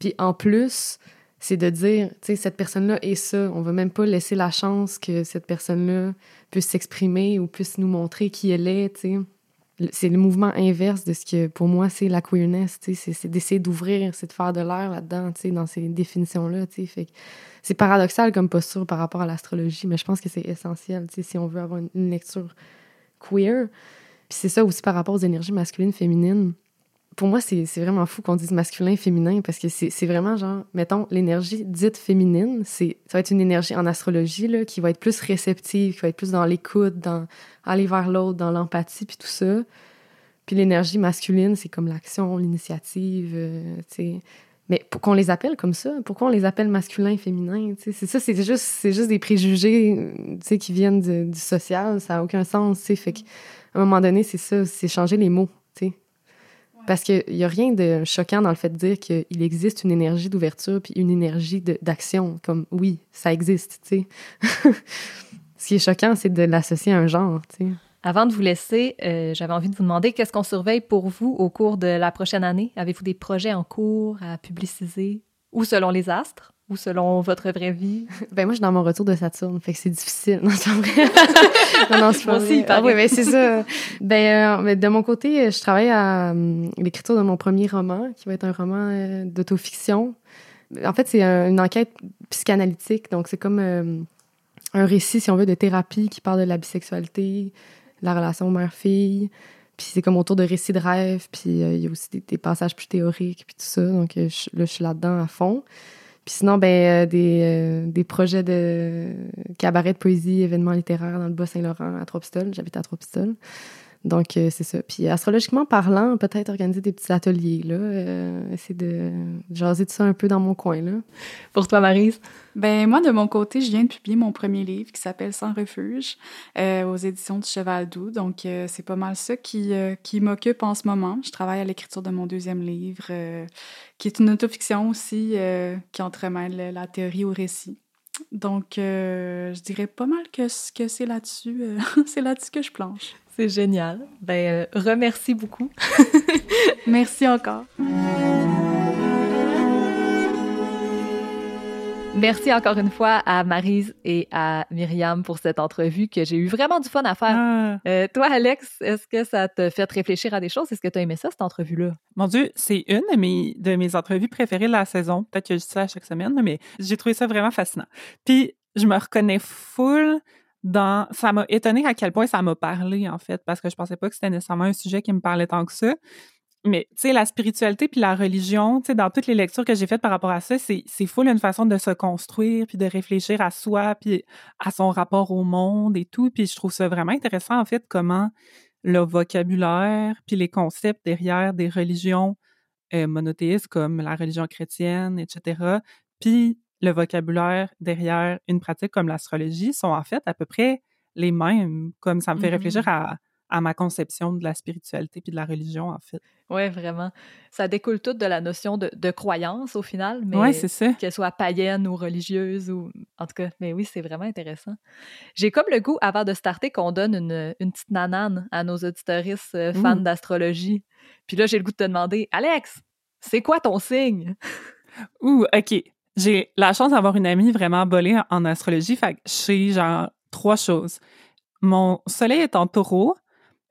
Speaker 4: Puis en plus, c'est de dire, tu sais, cette personne-là est ça. On va même pas laisser la chance que cette personne-là puisse s'exprimer ou puisse nous montrer qui elle est, tu sais. C'est le mouvement inverse de ce que pour moi c'est la queerness, c'est d'essayer d'ouvrir, c'est de faire de l'air là-dedans, dans ces définitions-là. C'est paradoxal comme posture par rapport à l'astrologie, mais je pense que c'est essentiel si on veut avoir une, lecture queer. Puis c'est ça aussi par rapport aux énergies masculines, féminines. Pour moi, c'est vraiment fou qu'on dise masculin et féminin parce que c'est vraiment genre, mettons, l'énergie dite féminine, ça va être une énergie en astrologie là, qui va être plus réceptive, qui va être plus dans l'écoute, dans aller vers l'autre, dans l'empathie, puis tout ça. Puis l'énergie masculine, c'est comme l'action, l'initiative, euh, tu sais. Mais pour qu'on les appelle comme ça, pourquoi on les appelle masculin et féminin? C'est ça, c'est juste, c'est juste des préjugés qui viennent du social, ça n'a aucun sens. Fait qu'à un moment donné, c'est ça, c'est changer les mots. Parce qu'il n'y a rien de choquant dans le fait de dire qu'il existe une énergie d'ouverture puis une énergie d'action. Comme oui, ça existe. sais. Ce qui est choquant, c'est de l'associer à un genre.
Speaker 1: Avant de vous laisser, euh, j'avais envie de vous demander qu'est-ce qu'on surveille pour vous au cours de la prochaine année? Avez-vous des projets en cours à publiciser ou selon les astres? Ou selon votre vraie vie?
Speaker 4: Ben moi, je suis dans mon retour de Saturne, fait que c'est difficile. Non, c'est vrai. non, non, c'est pas aussi, ah, oui, ben c'est ça. Ben, euh, de mon côté, je travaille à euh, l'écriture de mon premier roman, qui va être un roman euh, d'autofiction. En fait, c'est une enquête psychanalytique, donc c'est comme un récit, si on veut, de thérapie qui parle de la bisexualité, la relation mère-fille. Puis c'est comme autour de récits de rêve, puis euh, il y a aussi des, passages plus théoriques, puis tout ça. Donc euh, là, je suis là-dedans à fond. Puis sinon, ben, euh, des, des projets de cabaret de poésie, événements littéraires dans le Bas-Saint-Laurent, à Trois-Pistoles. J'habite à Trois-Pistoles. Donc, euh, c'est ça. Puis, astrologiquement parlant, peut-être organiser des petits ateliers, là. Euh, essayer de jaser de ça un peu dans mon coin, là.
Speaker 1: Pour toi, Marise?
Speaker 3: Ben moi, de mon côté, je viens de publier mon premier livre qui s'appelle Sans refuge euh, aux éditions du Cheval Doux. Donc, c'est pas mal ça qui, qui m'occupe en ce moment. Je travaille à l'écriture de mon deuxième livre, qui est une autofiction aussi, qui entremêle la théorie au récit. Donc, je dirais pas mal que, que c'est là-dessus, c'est là-dessus que je planche.
Speaker 1: C'est génial. Ben, euh, remercie beaucoup.
Speaker 3: Merci encore.
Speaker 1: Merci encore une fois à Marise et à Myriam pour cette entrevue que j'ai eu vraiment du fun à faire. Ah. Euh, toi, Alex, est-ce que ça te fait réfléchir à des choses? Est-ce que tu as aimé ça, cette entrevue-là?
Speaker 2: Mon Dieu, c'est une de mes, de mes entrevues préférées de la saison. Peut-être que je dis ça chaque semaine, mais j'ai trouvé ça vraiment fascinant. Puis, je me reconnais full dans ça m'a étonné à quel point ça m'a parlé en fait parce que je pensais pas que c'était nécessairement un sujet qui me parlait tant que ça. Mais tu sais la spiritualité puis la religion tu sais dans toutes les lectures que j'ai faites par rapport à ça c'est full une façon de se construire puis de réfléchir à soi puis à son rapport au monde et tout. Puis je trouve ça vraiment intéressant en fait comment le vocabulaire puis les concepts derrière des religions euh, monothéistes comme la religion chrétienne etc puis le vocabulaire derrière une pratique comme l'astrologie sont en fait à peu près les mêmes, comme ça me fait réfléchir mm-hmm. à, ma conception de la spiritualité puis de la religion, en fait.
Speaker 1: Oui, vraiment. Ça découle tout de la notion de, croyance, au final, mais qu'elle soit païenne ou religieuse, ou en tout cas, mais oui, c'est vraiment intéressant. J'ai comme le goût, avant de starter, qu'on donne une, une, petite nanane à nos auditoristes euh, fans d'astrologie. Puis là, j'ai le goût de te demander, Alex, c'est quoi ton signe?
Speaker 2: Ouh, OK. J'ai la chance d'avoir une amie vraiment bolée en astrologie. Fait que je sais, genre, trois choses. Mon soleil est en taureau,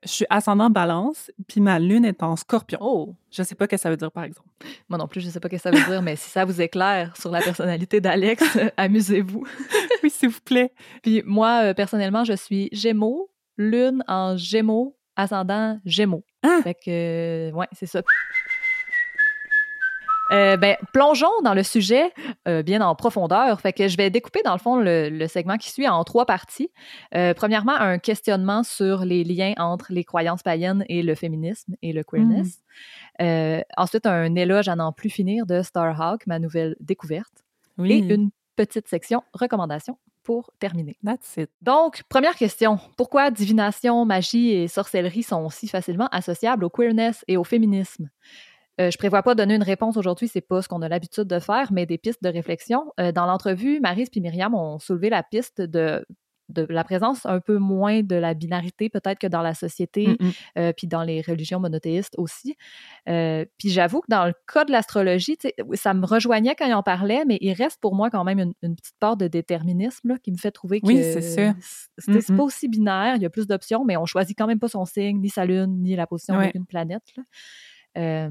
Speaker 2: je suis ascendant balance, puis ma lune est en scorpion.
Speaker 1: Oh!
Speaker 2: Je sais pas ce que ça veut dire, par exemple.
Speaker 1: Moi non plus, je sais pas ce que ça veut dire, mais si ça vous éclaire sur la personnalité d'Alex, amusez-vous.
Speaker 2: oui, s'il vous plaît.
Speaker 1: Puis moi, euh, personnellement, je suis gémeaux, lune en gémeaux, ascendant gémeaux. Ah! Fait que, ouais, c'est ça. Euh, ben, plongeons dans le sujet euh, bien en profondeur. Fait que je vais découper dans le fond le, segment qui suit en trois parties. Euh, premièrement, un questionnement sur les liens entre les croyances païennes et le féminisme et le queerness. Mm. ensuite, un éloge à n'en plus finir de Starhawk, ma nouvelle découverte. Oui. Et une petite section recommandations pour terminer.
Speaker 2: That's it.
Speaker 1: Donc, première question. Pourquoi divination, magie et sorcellerie sont si facilement associables au queerness et au féminisme? Euh, je prévois pas donner une réponse aujourd'hui, c'est pas ce qu'on a l'habitude de faire, mais des pistes de réflexion. Euh, dans l'entrevue, Marise et Myriam ont soulevé la piste de de la présence un peu moins de la binarité peut-être que dans la société,
Speaker 2: Mm, mm.
Speaker 1: euh, puis dans les religions monothéistes aussi. Euh, puis j'avoue que dans le cas de l'astrologie, ça me rejoignait quand ils en parlaient, mais il reste pour moi quand même une, une petite part de déterminisme là, qui me fait trouver que
Speaker 2: Oui, c'est
Speaker 1: c'est
Speaker 2: Mm,
Speaker 1: pas
Speaker 2: mm.
Speaker 1: aussi binaire, il y a plus d'options, mais on choisit quand même pas son signe, ni sa lune, ni la position
Speaker 2: Ouais.
Speaker 1: d'aucune planète. là. Euh,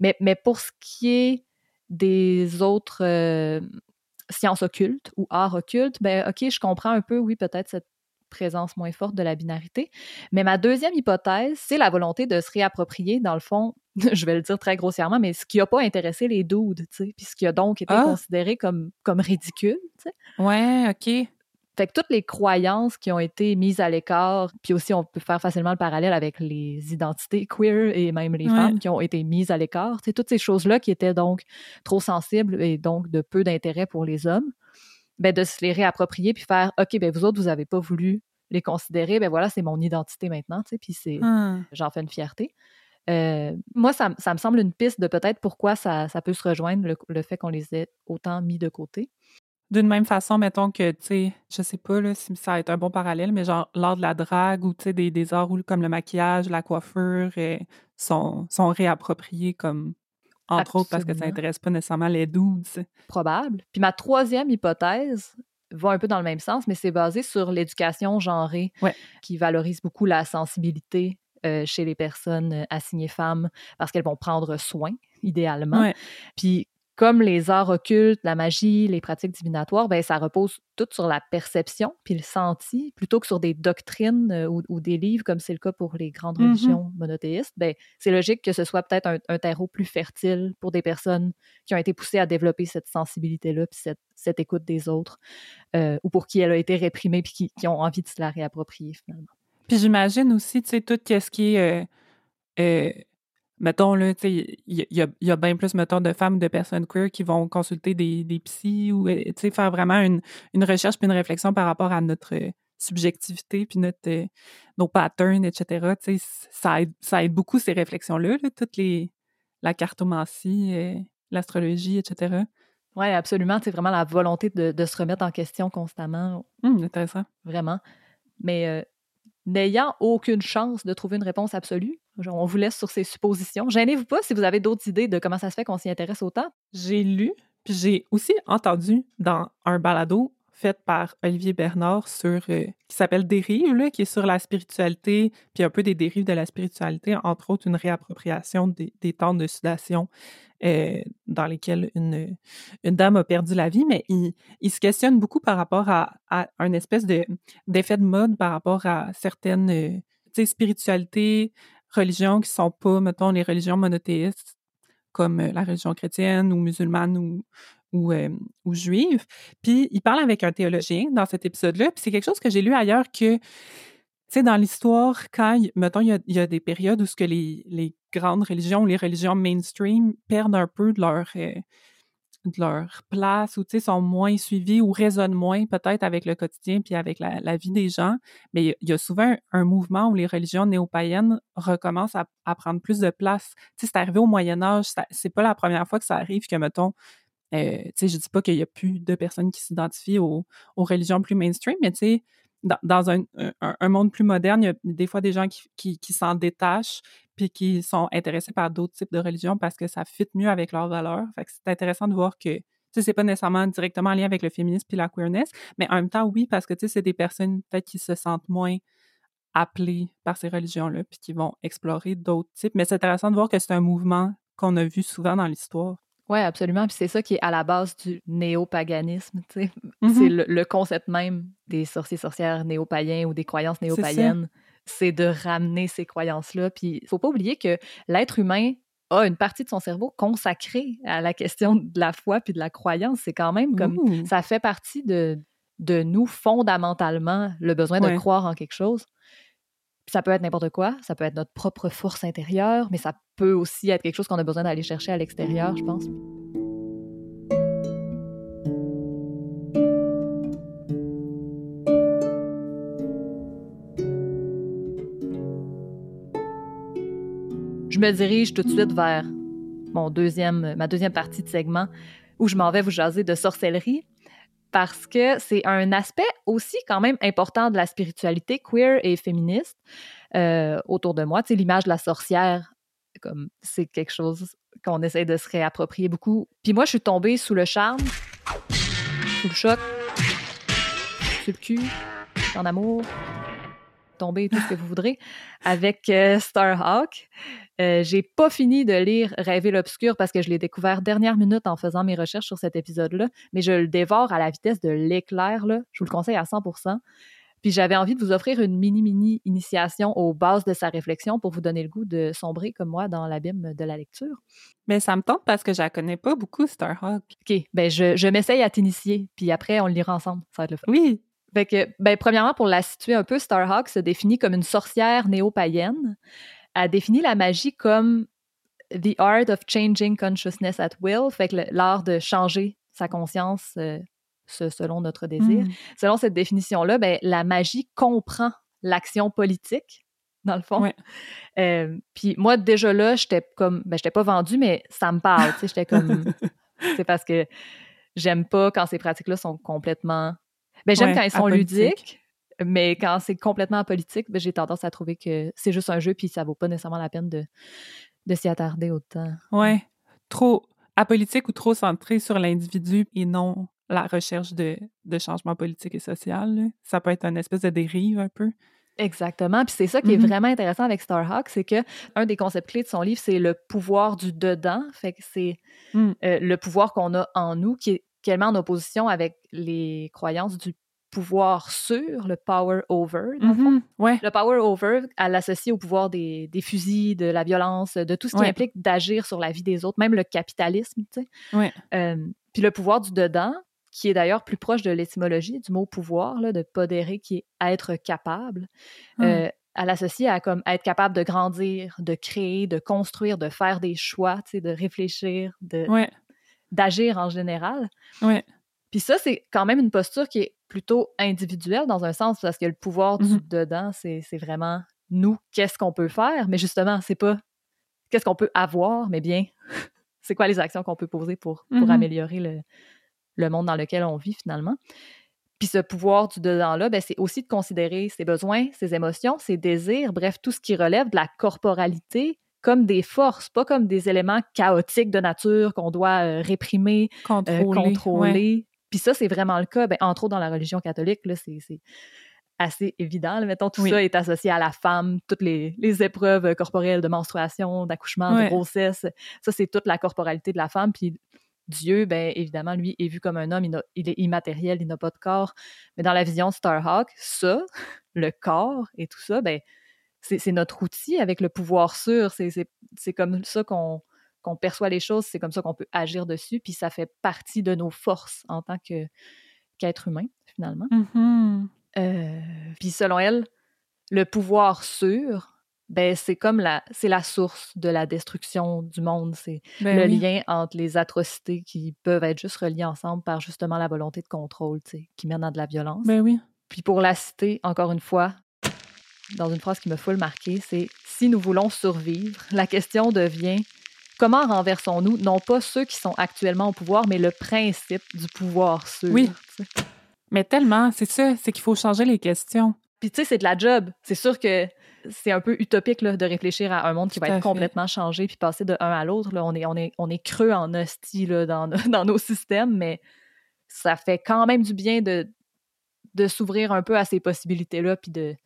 Speaker 1: mais, mais pour ce qui est des autres euh, sciences occultes ou arts occultes, ben ok, je comprends un peu, oui, peut-être cette présence moins forte de la binarité. Mais ma deuxième hypothèse, c'est la volonté de se réapproprier, dans le fond, je vais le dire très grossièrement, mais ce qui n'a pas intéressé les tu sais, puis ce qui a donc été
Speaker 2: Ah.
Speaker 1: considéré comme, comme ridicule, tu sais.
Speaker 2: Ouais, OK.
Speaker 1: Fait que toutes les croyances qui ont été mises à l'écart, puis aussi on peut faire facilement le parallèle avec les identités queer et même les
Speaker 2: Ouais.
Speaker 1: femmes qui ont été mises à l'écart, c'est toutes ces choses-là qui étaient donc trop sensibles et donc de peu d'intérêt pour les hommes, ben de se les réapproprier puis faire OK, ben vous autres vous avez pas voulu les considérer, ben voilà, c'est mon identité maintenant, tu sais, puis c'est
Speaker 2: Ah.
Speaker 1: j'en fais une fierté. Euh, moi, ça, me semble une piste de peut-être pourquoi ça, ça peut se rejoindre, le, le fait qu'on les ait autant mis de côté.
Speaker 2: D'une même façon, mettons que, tu sais, je sais pas là, si ça va être un bon parallèle, mais genre l'art de la drague ou tu sais, des, des arts où, comme le maquillage, la coiffure euh, sont, sont réappropriés comme, entre autres, parce que ça
Speaker 1: Absolument.
Speaker 2: intéresse pas nécessairement les dudes.
Speaker 1: probable. Puis ma troisième hypothèse va un peu dans le même sens, mais c'est basé sur l'éducation genrée
Speaker 2: Ouais.
Speaker 1: qui valorise beaucoup la sensibilité euh, chez les personnes euh, assignées femmes parce qu'elles vont prendre soin, idéalement.
Speaker 2: Ouais.
Speaker 1: Puis comme les arts occultes, la magie, les pratiques divinatoires, ben ça repose tout sur la perception puis le senti plutôt que sur des doctrines euh, ou, ou des livres comme c'est le cas pour les grandes
Speaker 2: Mhm.
Speaker 1: religions monothéistes. Ben c'est logique que ce soit peut-être un, un terreau plus fertile pour des personnes qui ont été poussées à développer cette sensibilité-là puis cette, cette écoute des autres euh, ou pour qui elle a été réprimée puis qui, qui ont envie de se la réapproprier finalement.
Speaker 2: Puis j'imagine aussi, tu sais, tout ce qui est. euh, mettons, là, tu sais, il y, a- y a bien plus, mettons, de femmes, de personnes queer qui vont consulter des, des psys ou, euh, tu sais, faire vraiment une, une recherche puis une réflexion par rapport à notre euh, subjectivité puis notre, euh, nos patterns, etc. Tu sais, ça aide, ça aide beaucoup ces réflexions-là, là, toutes les. la cartomancie, l'astrologie, etc.
Speaker 1: Oui, absolument. C'est vraiment la volonté de, de se remettre en question constamment,
Speaker 2: Hum, intéressant.
Speaker 1: vraiment. Mais euh, n'ayant aucune chance de trouver une réponse absolue, on vous laisse sur ces suppositions. Gênez-vous pas si vous avez d'autres idées de comment ça se fait qu'on s'y intéresse autant.
Speaker 2: J'ai lu, puis j'ai aussi entendu dans un balado fait par Olivier Bernard sur euh, qui s'appelle Dérive, là, qui est sur la spiritualité, puis un peu des dérives de la spiritualité, entre autres une réappropriation des, des temps de sudation euh, dans lesquels une, dame a perdu la vie, mais il, se questionne beaucoup par rapport à, un espèce de d'effet de mode par rapport à certaines euh, spiritualités, religions qui sont pas, mettons, les religions monothéistes comme euh, la religion chrétienne ou musulmane ou, ou, juive. Puis il parle avec un théologien dans cet épisode-là. Puis c'est quelque chose que j'ai lu ailleurs que, tu sais, dans l'histoire, quand, mettons, il y a, des périodes où ce que les grandes religions, les religions mainstream perdent un peu de leur, euh, de leur place ou, sont moins suivies ou résonnent moins peut-être avec le quotidien puis avec la, vie des gens. Mais il y a- souvent un mouvement où les religions néo-païennes recommencent à, prendre plus de place. C'est arrivé au Moyen Âge, c'est pas la première fois que ça arrive que, mettons, euh, je dis pas qu'il y a plus de personnes qui s'identifient aux, aux religions plus mainstream, mais dans, dans un, un, monde plus moderne, il y a des fois des gens qui, qui s'en détachent puis qui sont intéressés par d'autres types de religions parce que ça fit mieux avec leurs valeurs. Fait que c'est intéressant de voir que, tu sais, c'est pas nécessairement directement en lien avec le féminisme puis la queerness, mais en même temps, oui, parce que, tu sais, c'est des personnes peut-être qui se sentent moins appelées par ces religions-là puis qui vont explorer d'autres types. Mais c'est intéressant de voir que c'est un mouvement qu'on a vu souvent dans l'histoire.
Speaker 1: Oui, absolument. Puis c'est ça qui est à la base du néopaganisme.
Speaker 2: Mhm.
Speaker 1: C'est le, le concept même des sorciers sorcières néo-païens ou des croyances néo-païennes. C'est de ramener ces croyances-là. Puis il faut pas oublier que l'être humain a une partie de son cerveau consacrée à la question de la foi puis de la croyance. C'est quand même comme
Speaker 2: Ouh.
Speaker 1: ça fait partie de, de nous fondamentalement le besoin
Speaker 2: Ouais.
Speaker 1: de croire en quelque chose. Puis Ça peut être n'importe quoi, ça peut être notre propre force intérieure, mais ça peut aussi être quelque chose qu'on a besoin d'aller chercher à l'extérieur, je pense. Me dirige tout de suite vers mon deuxième, ma deuxième partie de segment où je m'en vais vous jaser de sorcellerie. parce que c'est un aspect aussi quand même important de la spiritualité queer et féministe euh, autour de moi. Tu sais, l'image de la sorcière, comme c'est quelque chose qu'on essaie de se réapproprier beaucoup. Puis moi, je suis tombée sous le charme, sous le choc, sous le cul, en amour, tomber tout ce que vous voudrez, avec euh, Starhawk. Euh, j'ai pas fini de lire Rêver l'obscur parce que je l'ai découvert dernière minute en faisant mes recherches sur cet épisode-là, mais je le dévore à la vitesse de l'éclair. Là. Je vous le conseille à 100% puis j'avais envie de vous offrir une mini-mini initiation aux bases de sa réflexion pour vous donner le goût de sombrer comme moi dans l'abîme de la lecture.
Speaker 2: Mais ça me tente parce que je la connais pas beaucoup, Starhawk.
Speaker 1: OK, ben je, je m'essaye à t'initier, puis après on le lira ensemble, ça va être le fun.
Speaker 2: Oui,
Speaker 1: fait que, ben, premièrement, pour la situer un peu, Starhawk se définit comme une sorcière néo-païenne. Elle définit la magie comme the art of changing consciousness at will, fait que l'art de changer sa conscience euh, selon notre désir.
Speaker 2: Mm.
Speaker 1: Selon cette définition-là, ben, la magie comprend l'action politique, dans le fond.
Speaker 2: Ouais.
Speaker 1: Euh, puis moi, déjà là, j'étais comme, ben, j'étais pas vendue, mais ça me parle, j'étais comme, c'est parce que j'aime pas quand ces pratiques-là sont complètement ben, j'aime
Speaker 2: Ouais,
Speaker 1: quand ils sont ludiques, mais quand c'est complètement apolitique, ben, j'ai tendance à trouver que c'est juste un jeu puis ça vaut pas nécessairement la peine de, de s'y attarder autant.
Speaker 2: ouais. Trop apolitique ou trop centré sur l'individu et non la recherche de, de changement politique et social. là. Ça peut être une espèce de dérive un peu.
Speaker 1: Exactement. Puis c'est ça qui est
Speaker 2: Mhm.
Speaker 1: vraiment intéressant avec Starhawk, c'est que un des concepts clés de son livre, c'est le pouvoir du dedans. Fait que c'est
Speaker 2: Mm.
Speaker 1: euh, le pouvoir qu'on a en nous qui est tellement en opposition avec les croyances du pouvoir sur, le power over. dans le fond.
Speaker 2: Ouais.
Speaker 1: Le power over, elle l'associe au pouvoir des, des fusils, de la violence, de tout ce qui
Speaker 2: Ouais.
Speaker 1: implique d'agir sur la vie des autres, même le capitalisme, tu sais.
Speaker 2: Ouais.
Speaker 1: Euh, puis le pouvoir du dedans, qui est d'ailleurs plus proche de l'étymologie du mot pouvoir, là, de podérer, qui est être capable. Euh, elle l'associe à comme être capable de grandir, de créer, de construire, de faire des choix, tu sais, de réfléchir, de. D'agir en général.
Speaker 2: Ouais.
Speaker 1: Puis ça, c'est quand même une posture qui est plutôt individuelle dans un sens, parce que le pouvoir du
Speaker 2: Mhm.
Speaker 1: dedans, c'est c'est vraiment nous, qu'est-ce qu'on peut faire, mais justement, c'est pas qu'est-ce qu'on peut avoir, mais bien, c'est quoi les actions qu'on peut poser pour, pour
Speaker 2: Mhm.
Speaker 1: améliorer le, le monde dans lequel on vit finalement. Puis ce pouvoir du dedans-là, ben, c'est aussi de considérer ses besoins, ses émotions, ses désirs, bref, tout ce qui relève de la corporalité comme des forces, pas comme des éléments chaotiques de nature qu'on doit euh, réprimer, euh,
Speaker 2: Contrôler.
Speaker 1: contrôler.
Speaker 2: ouais.
Speaker 1: Puis ça, c'est vraiment le cas, ben, entre autres dans la religion catholique, là, c'est assez évident. là. Mettons, tout
Speaker 2: Oui.
Speaker 1: ça est associé à la femme, toutes les, les épreuves corporelles de menstruation, d'accouchement, de grossesse. Ça, c'est toute la corporalité de la femme. Puis Dieu, ben évidemment, lui, est vu comme un homme, il est immatériel, il n'a pas de corps. Mais dans la vision de Starhawk, ça, le corps et tout ça, ben c'est notre outil avec le pouvoir sûr. C'est- comme ça qu'on perçoit les choses, c'est comme ça qu'on peut agir dessus, puis ça fait partie de nos forces en tant que- qu'être humain, finalement.
Speaker 2: Mhm.
Speaker 1: Euh, puis selon elle, le pouvoir sûr, ben c'est comme la, c'est la source de la destruction du monde. C'est
Speaker 2: Ben
Speaker 1: le
Speaker 2: oui.
Speaker 1: lien entre les atrocités qui peuvent être juste reliées ensemble par justement la volonté de contrôle, qui mène à de la violence.
Speaker 2: Ben oui.
Speaker 1: Puis pour la citer, encore une fois, dans une phrase qui me full marqué, c'est si nous voulons survivre, la question devient comment renversons-nous non pas ceux qui sont actuellement au pouvoir, mais le principe du pouvoir sûr.
Speaker 2: Oui. Mais tellement, c'est ça, c'est qu'il faut changer les questions.
Speaker 1: Puis tu sais, c'est de la job. C'est sûr que c'est un peu utopique là, de réfléchir à un monde qui va être
Speaker 2: fait.
Speaker 1: complètement changé puis passer de un à l'autre. On est, on, est, on est creux en hostie là, dans, dans nos systèmes, mais ça fait quand même du bien de, de s'ouvrir un peu à ces possibilités-là puis de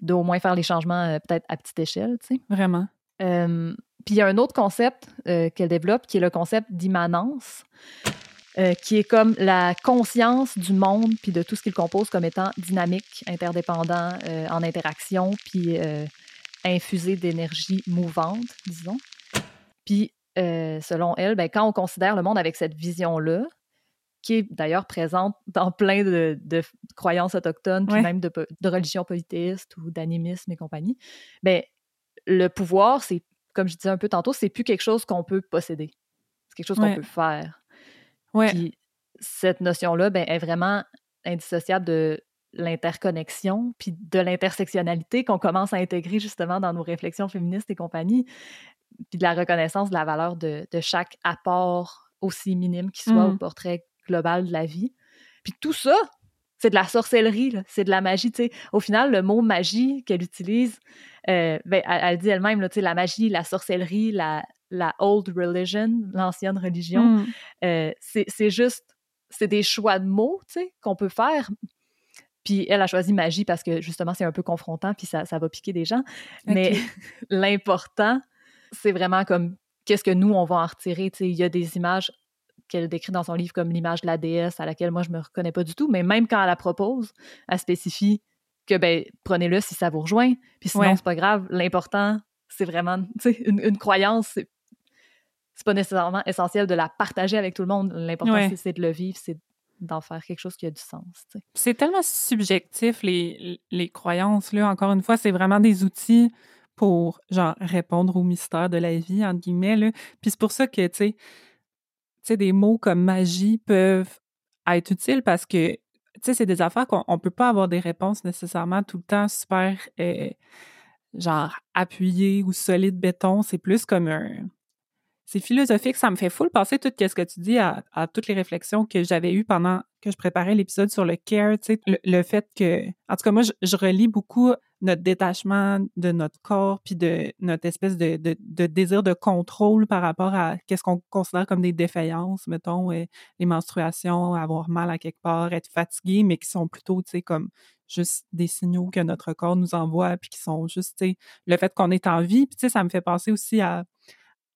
Speaker 1: d'au moins faire les changements euh, peut-être à petite échelle, tu sais.
Speaker 2: Vraiment.
Speaker 1: Euh, puis il y a un autre concept euh, qu'elle développe qui est le concept d'immanence, euh, qui est comme la conscience du monde puis de tout ce qu'il compose comme étant dynamique, interdépendant, en interaction, puis infusé d'énergie mouvante, disons. Puis selon elle, ben, quand on considère le monde avec cette vision-là, qui est d'ailleurs présente dans plein de, de croyances autochtones, puis
Speaker 2: Ouais.
Speaker 1: même de, religions polythéistes ou d'animisme et compagnie, ben, le pouvoir, c'est, comme je disais un peu tantôt, c'est plus quelque chose qu'on peut posséder. C'est quelque chose
Speaker 2: Ouais.
Speaker 1: qu'on peut faire.
Speaker 2: Ouais.
Speaker 1: Puis cette notion-là ben, est vraiment indissociable de l'interconnexion, puis de l'intersectionnalité qu'on commence à intégrer justement dans nos réflexions féministes et compagnie, puis de la reconnaissance de la valeur de, de chaque apport aussi minime qu'il soit
Speaker 2: Mm.
Speaker 1: au portrait global de la vie. Puis tout ça, c'est de la sorcellerie, c'est de la magie. Au final, le mot magie qu'elle utilise, euh, ben, elle, dit elle-même, la magie, la sorcellerie, la, la old religion, l'ancienne religion, hmm. euh, c'est juste, c'est des choix de mots qu'on peut faire. Puis elle a choisi magie parce que justement, c'est un peu confrontant, puis ça, ça va piquer des gens. Mais l'important, c'est vraiment comme qu'est-ce que nous, on va en retirer. Il y a des images qu'elle décrit dans son livre comme l'image de la déesse à laquelle moi je me reconnais pas du tout, mais même quand elle la propose, elle spécifie que ben prenez-le si ça vous rejoint, puis sinon c'est pas grave. L'important c'est vraiment une, une croyance, c'est pas nécessairement essentiel de la partager avec tout le monde. L'important c'est de le vivre, c'est d'en faire quelque chose qui a du sens.
Speaker 2: C'est tellement subjectif les, les croyances là. Encore une fois, c'est vraiment des outils pour genre répondre au mystère de la vie entre guillemets là. Puis c'est pour ça que tu sais sais, des mots comme magie peuvent être utiles parce que, tu sais, c'est des affaires qu'on ne peut pas avoir des réponses nécessairement tout le temps super, euh, genre, appuyées ou solides béton. C'est plus comme un... C'est philosophique, ça me fait fou passer tout ce que tu dis à, toutes les réflexions que j'avais eues pendant que je préparais l'épisode sur le care, tu sais, le, fait que... En tout cas, moi, je, relis beaucoup notre détachement de notre corps, puis de notre espèce de, désir de contrôle par rapport à qu'est-ce qu'on considère comme des défaillances, mettons, les menstruations, avoir mal à quelque part, être fatigué, mais qui sont plutôt, tu sais, comme juste des signaux que notre corps nous envoie, puis qui sont juste, tu sais, le fait qu'on est en vie. Puis, tu sais, ça me fait penser aussi à,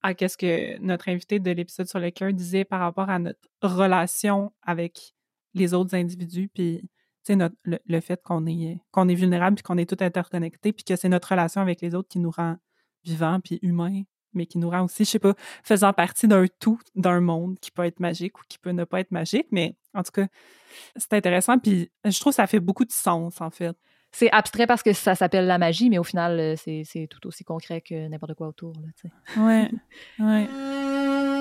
Speaker 2: à qu'est-ce que notre invité de l'épisode sur le cœur disait par rapport à notre relation avec les autres individus, puis notre, le, fait qu'on est, est vulnérable, puis qu'on est tout interconnecté, puis que c'est notre relation avec les autres qui nous rend vivants, puis humains, mais qui nous rend aussi, je sais pas, faisant partie d'un tout, d'un monde qui peut être magique ou qui peut ne pas être magique, mais en tout cas, c'est intéressant, puis je trouve que ça fait beaucoup de sens, en fait.
Speaker 1: C'est abstrait parce que ça s'appelle la magie, mais au final, euh, c'est tout aussi concret que n'importe quoi autour. Là,
Speaker 2: ouais, ouais.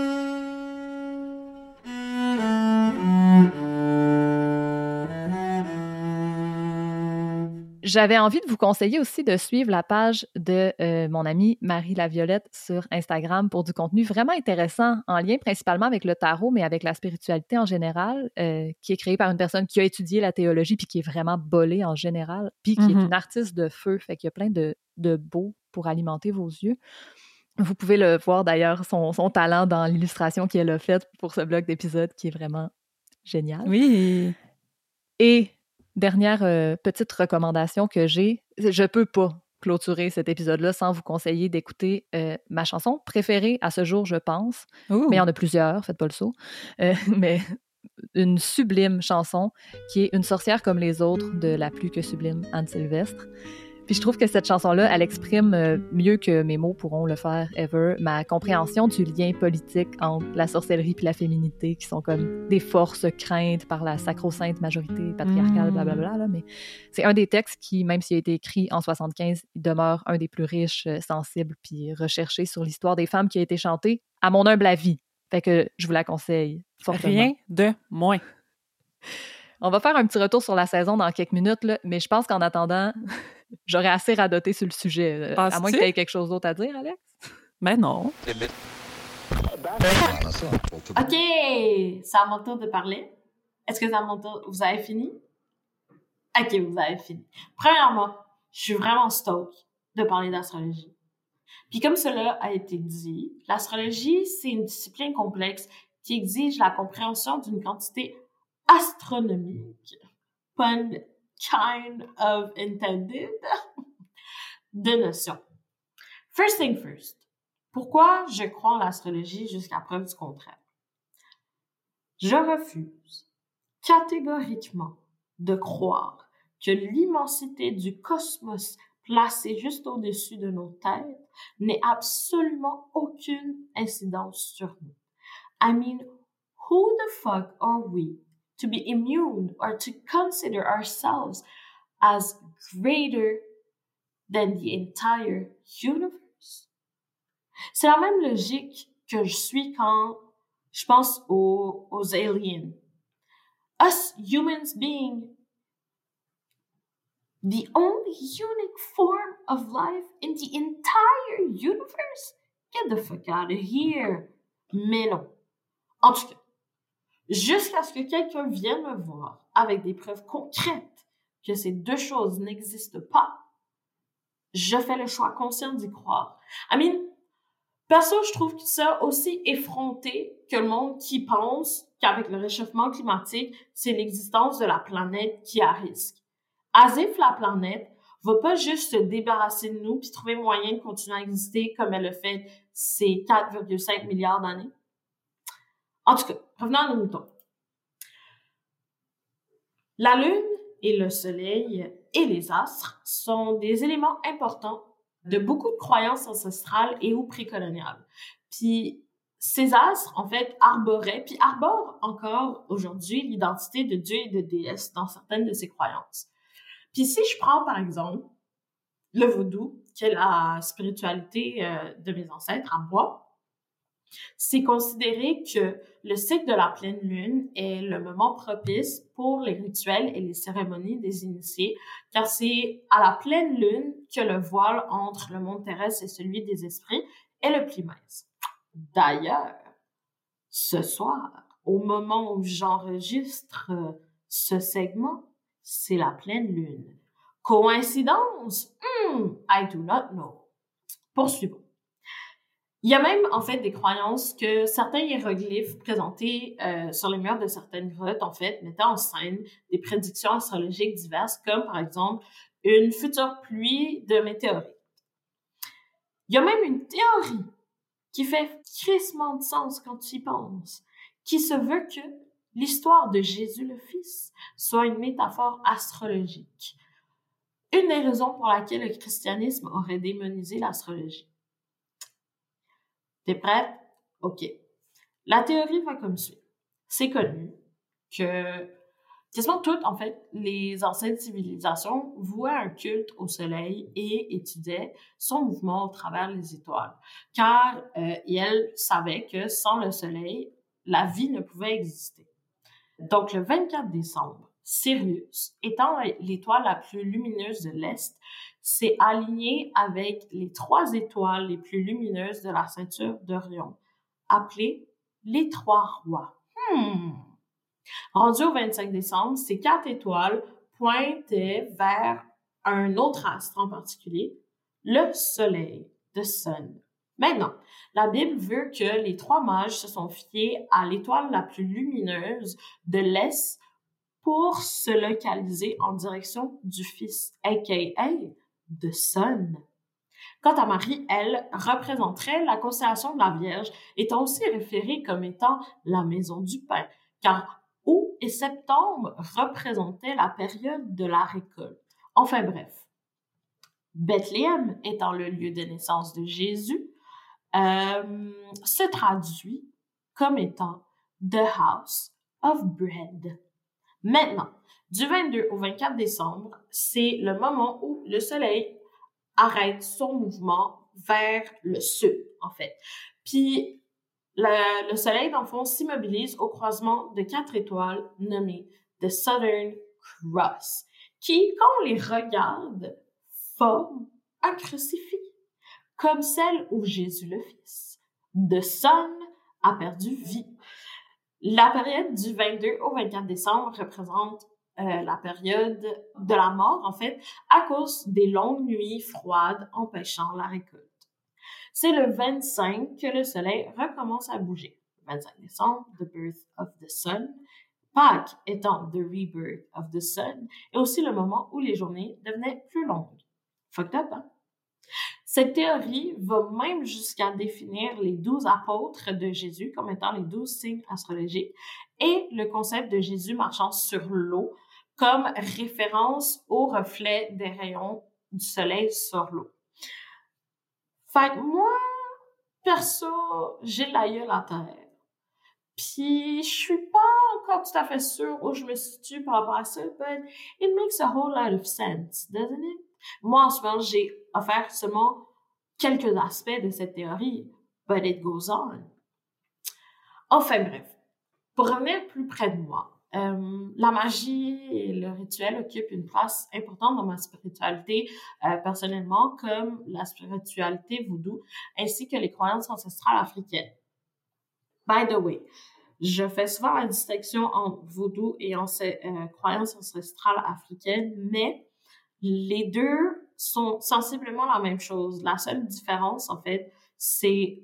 Speaker 1: J'avais envie de vous conseiller aussi de suivre la page de euh, mon amie Marie Laviolette sur Instagram pour du contenu vraiment intéressant en lien principalement avec le tarot, mais avec la spiritualité en général, euh, qui est créée par une personne qui a étudié la théologie puis qui est vraiment bolée en général, puis qui est mm-hmm. une artiste de feu, fait qu'il y a plein de, de beaux pour alimenter vos yeux. Vous pouvez le voir d'ailleurs, son, son talent dans l'illustration qu'elle a faite pour ce bloc d'épisode qui est vraiment génial.
Speaker 2: Oui.
Speaker 1: Et Dernière euh, petite recommandation que j'ai, je peux pas clôturer cet épisode-là sans vous conseiller d'écouter euh, ma chanson préférée à ce jour, je pense. Mais il y en a plusieurs, faites pas le saut. Euh, mais une sublime chanson qui est Une sorcière comme les autres de la plus que sublime Anne Sylvestre. Puis je trouve que cette chanson-là, elle exprime euh, mieux que mes mots pourront le faire ever ma compréhension du lien politique entre la sorcellerie et la féminité, qui sont comme des forces craintes par la sacro-sainte majorité patriarcale, blablabla. Bla, bla, mais c'est un des textes qui, même s'il a été écrit en 75, il demeure un des plus riches, euh, sensibles puis recherchés sur l'histoire des femmes qui a été chanté à mon humble avis. Fait que je vous la conseille fortement.
Speaker 2: Rien de moins.
Speaker 1: On va faire un petit retour sur la saison dans quelques minutes, là, mais je pense qu'en attendant, j'aurais assez radoté sur le sujet. Euh, à moins que tu aies quelque chose d'autre à dire, Alex?
Speaker 2: Ben non.
Speaker 5: OK, c'est à mon tour de parler. Est-ce que c'est à mon tour? Vous avez fini? OK, vous avez fini. Premièrement, je suis vraiment stoked de parler d'astrologie. Puis comme cela a été dit, l'astrologie, c'est une discipline complexe qui exige la compréhension d'une quantité astronomique, pun kind of intended, de notions. First thing first. Pourquoi je crois en l'astrologie jusqu'à preuve du contraire? Je refuse catégoriquement de croire que l'immensité du cosmos placé juste au-dessus de nos têtes n'ait absolument aucune incidence sur nous. I mean, who the fuck are we to be immune or to consider ourselves as greater than the entire universe. C'est la même logique que je suis quand je pense aux, aux aliens. Us humans being the only unique form of life in the entire universe? Get the fuck out of here. Mais non. En tout cas, jusqu'à ce que quelqu'un vienne me voir avec des preuves concrètes que ces deux choses n'existent pas, je fais le choix conscient d'y croire. I mean, perso, je trouve ça aussi effronté que le monde qui pense qu'avec le réchauffement climatique, c'est l'existence de la planète qui a risque. As if la planète va pas juste se débarrasser de nous puis trouver moyen de continuer à exister comme elle le fait ces 4,5 milliards d'années. En tout cas, revenons à nos moutons. La Lune et le Soleil et les astres sont des éléments importants de beaucoup de croyances ancestrales et ou précoloniales. Puis ces astres, en fait, arboraient, puis arborent encore aujourd'hui l'identité de Dieu et de déesse dans certaines de ces croyances. Puis si je prends, par exemple, le vaudou, qui est la spiritualité euh, de mes ancêtres en bois, c'est considéré que le cycle de la pleine lune est le moment propice pour les rituels et les cérémonies des initiés, car c'est à la pleine lune que le voile entre le monde terrestre et celui des esprits est le plus mince. D'ailleurs, ce soir, au moment où j'enregistre ce segment, c'est la pleine lune. Coïncidence? Hmm, I do not know. Poursuivons. Il y a même en fait des croyances que certains hiéroglyphes présentés euh, sur les murs de certaines grottes en fait mettaient en scène des prédictions astrologiques diverses comme par exemple une future pluie de météorites. Il y a même une théorie qui fait crissement de sens quand tu y penses, qui se veut que l'histoire de Jésus le Fils soit une métaphore astrologique. Une des raisons pour laquelle le christianisme aurait démonisé l'astrologie. T'es prête? OK. La théorie va comme suit. C'est connu que quasiment toutes, en fait, les anciennes civilisations vouaient un culte au soleil et étudiaient son mouvement au travers les étoiles, car euh, elles savaient que sans le soleil, la vie ne pouvait exister. Donc, le 24 décembre, Sirius, étant l'étoile la plus lumineuse de l'Est, s'est aligné avec les trois étoiles les plus lumineuses de la ceinture d'Orion, appelées les trois rois. Hmm. Rendu au 25 décembre, ces quatre étoiles pointaient vers un autre astre en particulier, le Soleil, the Sun. Maintenant, la Bible veut que les trois mages se sont fiés à l'étoile la plus lumineuse de l'Est pour se localiser en direction du Fils, aka the Sun. Quant à Marie, elle représenterait la constellation de la Vierge, étant aussi référée comme étant la maison du pain, car août et septembre représentaient la période de la récolte. Enfin bref, Bethléem étant le lieu de naissance de Jésus, euh, se traduit comme étant The House of Bread. Maintenant, du 22 au 24 décembre, c'est le moment où le Soleil arrête son mouvement vers le sud, en fait. Puis, le, Soleil, dans le fond, s'immobilise au croisement de quatre étoiles nommées The Southern Cross, qui, quand on les regarde, forment un crucifix, comme celle où Jésus le Fils. The Sun a perdu vie. La période du 22 au 24 décembre représente euh, la période de la mort, en fait, à cause des longues nuits froides empêchant la récolte. C'est le 25 que le soleil recommence à bouger. 25 décembre, the birth of the sun. Pâques étant the rebirth of the sun, et aussi le moment où les journées devenaient plus longues. Fucked up, hein? Cette théorie va même jusqu'à définir les douze apôtres de Jésus comme étant les douze signes astrologiques et le concept de Jésus marchant sur l'eau comme référence au reflet des rayons du soleil sur l'eau. Fait que moi, perso, j'ai la gueule à terre. Puis je suis pas encore tout à fait sûre où je me situe par rapport à ça, but it makes a whole lot of sense, doesn't it? Moi, en ce moment, j'ai offert seulement quelques aspects de cette théorie, but it goes on. Enfin bref, pour revenir plus près de moi, euh, la magie et le rituel occupent une place importante dans ma spiritualité euh, personnellement, comme la spiritualité voodoo, ainsi que les croyances ancestrales africaines. By the way, je fais souvent la distinction entre vaudou et euh, croyance ancestrale africaine, mais les deux sont sensiblement la même chose. La seule différence, en fait, c'est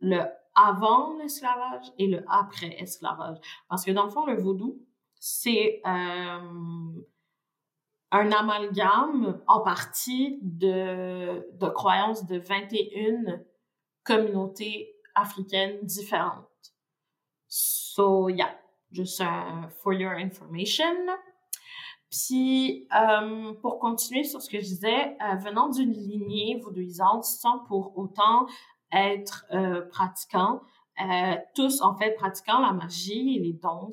Speaker 5: le avant l'esclavage et le après esclavage. Parce que dans le fond, le vaudou, c'est euh, un amalgame en partie de, de croyances de 21 communautés africaines différentes. So, yeah, just uh, for your information. Puis, euh, pour continuer sur ce que je disais, euh, venant d'une lignée vaudouisante sans pour autant être euh, pratiquant, euh, tous en fait pratiquant la magie et les dons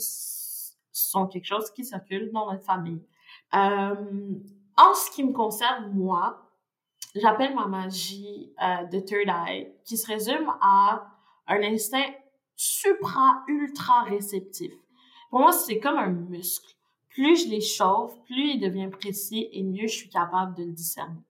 Speaker 5: sont quelque chose qui circule dans notre famille. Euh, en ce qui me concerne, moi, j'appelle ma magie euh, de Third Eye, qui se résume à un instinct supra-ultra réceptif. Pour moi, c'est comme un muscle. Plus je l'échauffe, plus il devient précis et mieux je suis capable de le discerner.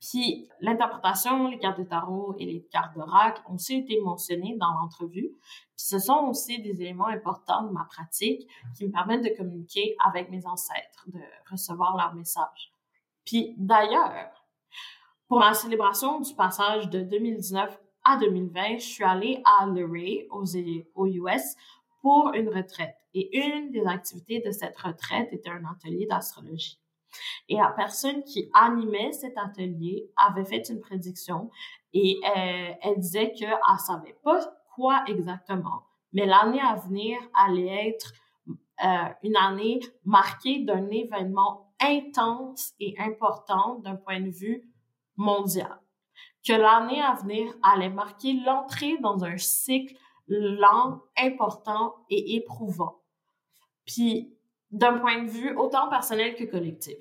Speaker 5: Puis l'interprétation, les cartes de tarot et les cartes d'oracle ont aussi été mentionnées dans l'entrevue. Puis ce sont aussi des éléments importants de ma pratique qui me permettent de communiquer avec mes ancêtres, de recevoir leurs messages. Puis d'ailleurs, pour la célébration du passage de 2019 à 2020, je suis allée à Luray, aux, aux US, pour une retraite. Et une des activités de cette retraite était un atelier d'astrologie. Et la personne qui animait cet atelier avait fait une prédiction et euh, elle disait qu'elle savait pas quoi exactement, mais l'année à venir allait être euh, une année marquée d'un événement intense et important d'un point de vue mondial. Que l'année à venir allait marquer l'entrée dans un cycle lent, important et éprouvant. Puis d'un point de vue autant personnel que collectif.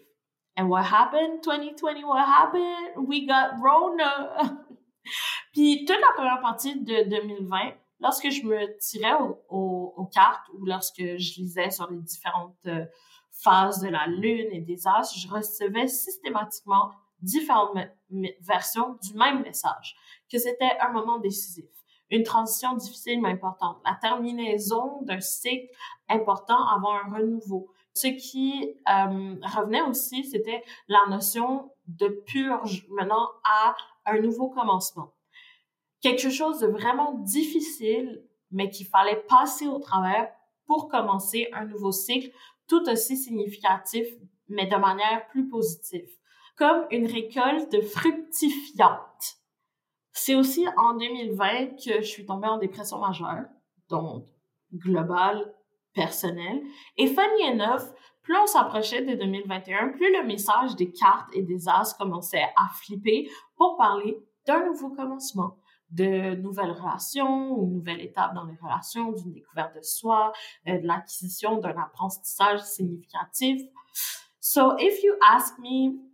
Speaker 5: And what happened? 2020, what happened? We got Rona! Puis toute la première partie de 2020, lorsque je me tirais aux cartes ou lorsque je lisais sur les différentes euh, phases de la lune et des astres, je recevais systématiquement différentes versions du même message, que c'était un moment décisif une transition difficile mais importante, la terminaison d'un cycle important avant un renouveau. Ce qui euh, revenait aussi, c'était la notion de purge menant à un nouveau commencement. Quelque chose de vraiment difficile, mais qu'il fallait passer au travers pour commencer un nouveau cycle tout aussi significatif, mais de manière plus positive, comme une récolte fructifiante. C'est aussi en 2020 que je suis tombée en dépression majeure, donc globale, personnelle. Et funny enough, plus on s'approchait de 2021, plus le message des cartes et des as commençait à flipper pour parler d'un nouveau commencement, de nouvelles relations ou nouvelle étape dans les relations, d'une découverte de soi, euh, de l'acquisition d'un apprentissage significatif. So if you ask me,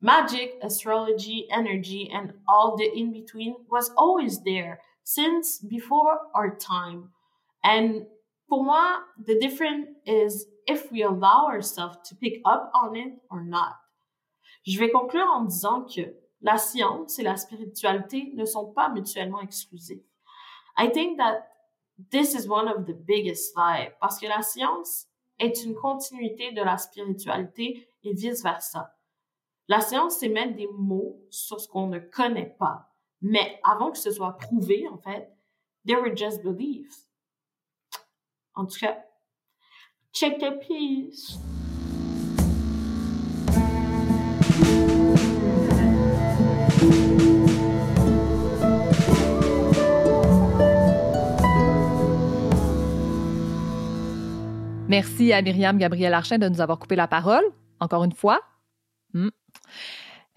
Speaker 5: Magic, astrology, energy, and all the in between was always there since before our time. And for moi, the difference is if we allow ourselves to pick up on it or not. Je vais conclure en disant que la science et la spiritualité ne sont pas mutuellement exclusives. I think that this is one of the biggest lies parce que la science est une continuité de la spiritualité et vice versa. La science, c'est mettre des mots sur ce qu'on ne connaît pas. Mais avant que ce soit prouvé, en fait, they were just beliefs. En tout cas, check the piece.
Speaker 1: Merci à Myriam Gabriel Archin de nous avoir coupé la parole, encore une fois.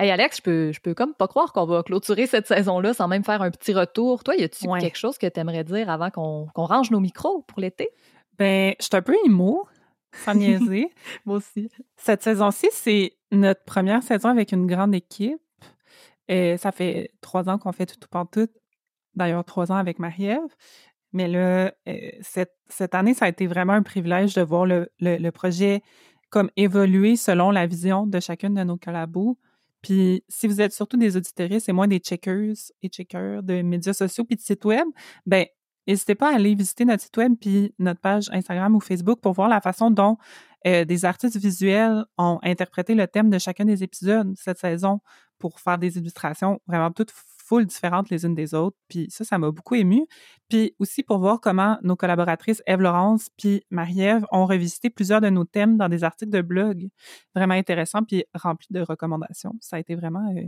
Speaker 1: Hey Alex, je peux, je peux comme pas croire qu'on va clôturer cette saison-là sans même faire un petit retour. Toi, y a-tu quelque chose que tu aimerais dire avant qu'on range nos micros pour l'été?
Speaker 2: Ben, je suis un peu émo, sans niaiser.
Speaker 1: Moi aussi.
Speaker 2: Cette saison-ci, c'est notre première saison avec une grande équipe. Et ça fait trois ans qu'on fait tout, tout en tout. D'ailleurs, trois ans avec Marie-Ève. Mais là, euh, cette, cette, année, ça a été vraiment un privilège de voir le, le projet comme évoluer selon la vision de chacune de nos collabos. Puis si vous êtes surtout des auditeurs et moins des checkers et checkers de médias sociaux puis de sites web, ben n'hésitez pas à aller visiter notre site web puis notre page Instagram ou Facebook pour voir la façon dont euh, des artistes visuels ont interprété le thème de chacun des épisodes cette saison pour faire des illustrations vraiment toutes full différentes les unes des autres. Puis ça, ça m'a beaucoup ému. Puis aussi pour voir comment nos collaboratrices Eve-Laurence puis Marie-Ève ont revisité plusieurs de nos thèmes dans des articles de blog vraiment intéressants puis remplis de recommandations. Ça a été vraiment euh,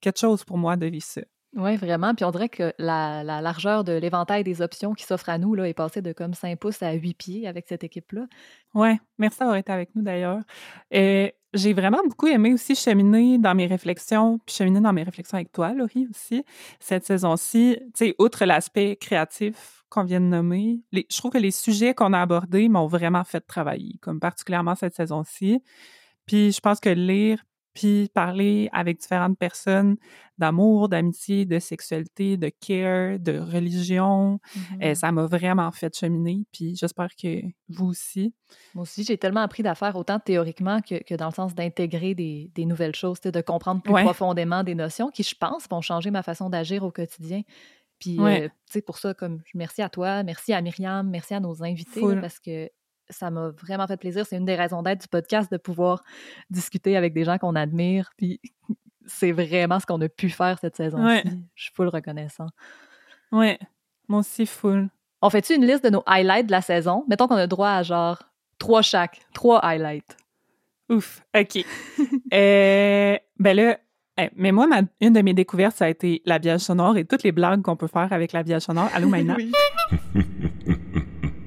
Speaker 2: quelque chose pour moi de vivre ça.
Speaker 1: Oui, vraiment. Puis on dirait que la, largeur de l'éventail des options qui s'offrent à nous là, est passée de comme 5 pouces à 8 pieds avec cette équipe-là.
Speaker 2: Oui, merci d'avoir été avec nous d'ailleurs. Et j'ai vraiment beaucoup aimé aussi cheminer dans mes réflexions, puis cheminer dans mes réflexions avec toi, Laurie, aussi, cette saison-ci. Tu sais, outre l'aspect créatif qu'on vient de nommer, je trouve que les sujets qu'on a abordés m'ont vraiment fait travailler, comme particulièrement cette saison-ci. Puis je pense que lire puis parler avec différentes personnes d'amour, d'amitié, de sexualité, de care, de religion. et euh, ça m'a vraiment fait cheminer, puis j'espère que vous aussi.
Speaker 1: Moi aussi, j'ai tellement appris d'affaires, autant théoriquement que, que dans le sens d'intégrer des, des, nouvelles choses, de comprendre plus profondément des notions qui, je pense, vont changer ma façon d'agir au quotidien. Puis, euh, tu sais, pour ça, comme merci à toi, merci à Myriam, merci à nos invités, parce que ça m'a vraiment fait plaisir. C'est une des raisons d'être du podcast, de pouvoir discuter avec des gens qu'on admire. Puis c'est vraiment ce qu'on a pu faire cette saison-ci. Je suis full reconnaissant.
Speaker 2: Ouais, moi aussi full.
Speaker 1: On fait-tu une liste de nos highlights de la saison? Mettons qu'on a droit à genre trois chaque, trois highlights.
Speaker 2: Ouf, OK. euh, ben là, mais moi, une de mes découvertes, ça a été l'habillage sonore et toutes les blagues qu'on peut faire avec l'habillage sonore. Allô, Maïna?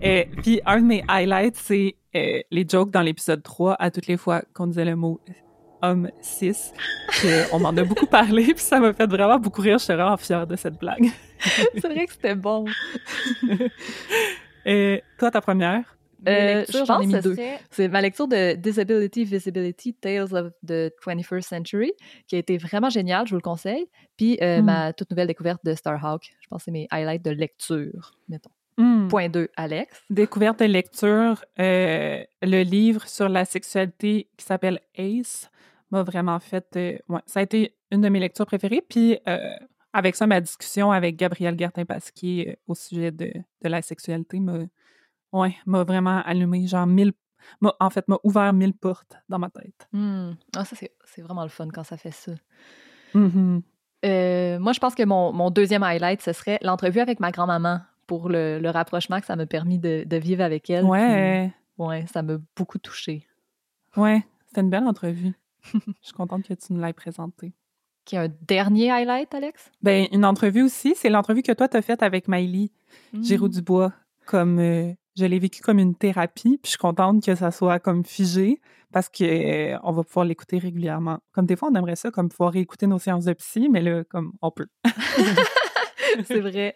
Speaker 2: Et puis un de mes highlights, c'est euh, les jokes dans l'épisode 3 à toutes les fois qu'on disait le mot homme 6. on m'en a beaucoup parlé, puis ça m'a fait vraiment beaucoup rire. Je suis vraiment fière de cette blague.
Speaker 1: c'est vrai que c'était bon.
Speaker 2: Et toi, ta première?
Speaker 1: Euh, je pense que. C'est ma lecture de Disability Visibility Tales of the 21st Century, qui a été vraiment géniale, je vous le conseille. Puis euh, hmm. ma toute nouvelle découverte de Starhawk. Je pense que c'est mes highlights de lecture, mettons. Hmm. Point 2, Alex.
Speaker 2: Découverte de lecture, euh, le livre sur la sexualité qui s'appelle Ace m'a vraiment fait. Euh, ouais, ça a été une de mes lectures préférées. Puis euh, avec ça, ma discussion avec Gabriel Gertin-Pasquier au sujet de, de la sexualité m'a ouais, vraiment allumé, genre mille. En fait, m'a ouvert mille portes dans ma tête.
Speaker 1: Hmm. Ah, ça, c'est vraiment le fun quand ça fait ça. Mm-hmm. moi, je pense que mon, mon, deuxième highlight, ce serait l'entrevue avec ma grand-maman pour le, rapprochement que ça m'a permis de, vivre avec elle.
Speaker 2: Ouais.
Speaker 1: ouais, ça m'a beaucoup touchée.
Speaker 2: Ouais, c'était une belle entrevue. Je suis contente que tu nous l'aies présentée.
Speaker 1: Qui a un dernier highlight, Alex?
Speaker 2: Ben, une entrevue aussi. C'est l'entrevue que toi, tu as faite avec Miley mmh. Giroux-Dubois. Comme, euh, je l'ai vécu comme une thérapie, puis je suis contente que ça soit comme figé parce qu'on euh, on va pouvoir l'écouter régulièrement. Comme des fois, on aimerait ça, comme pouvoir écouter nos séances de psy, mais là, comme on peut.
Speaker 1: c'est vrai.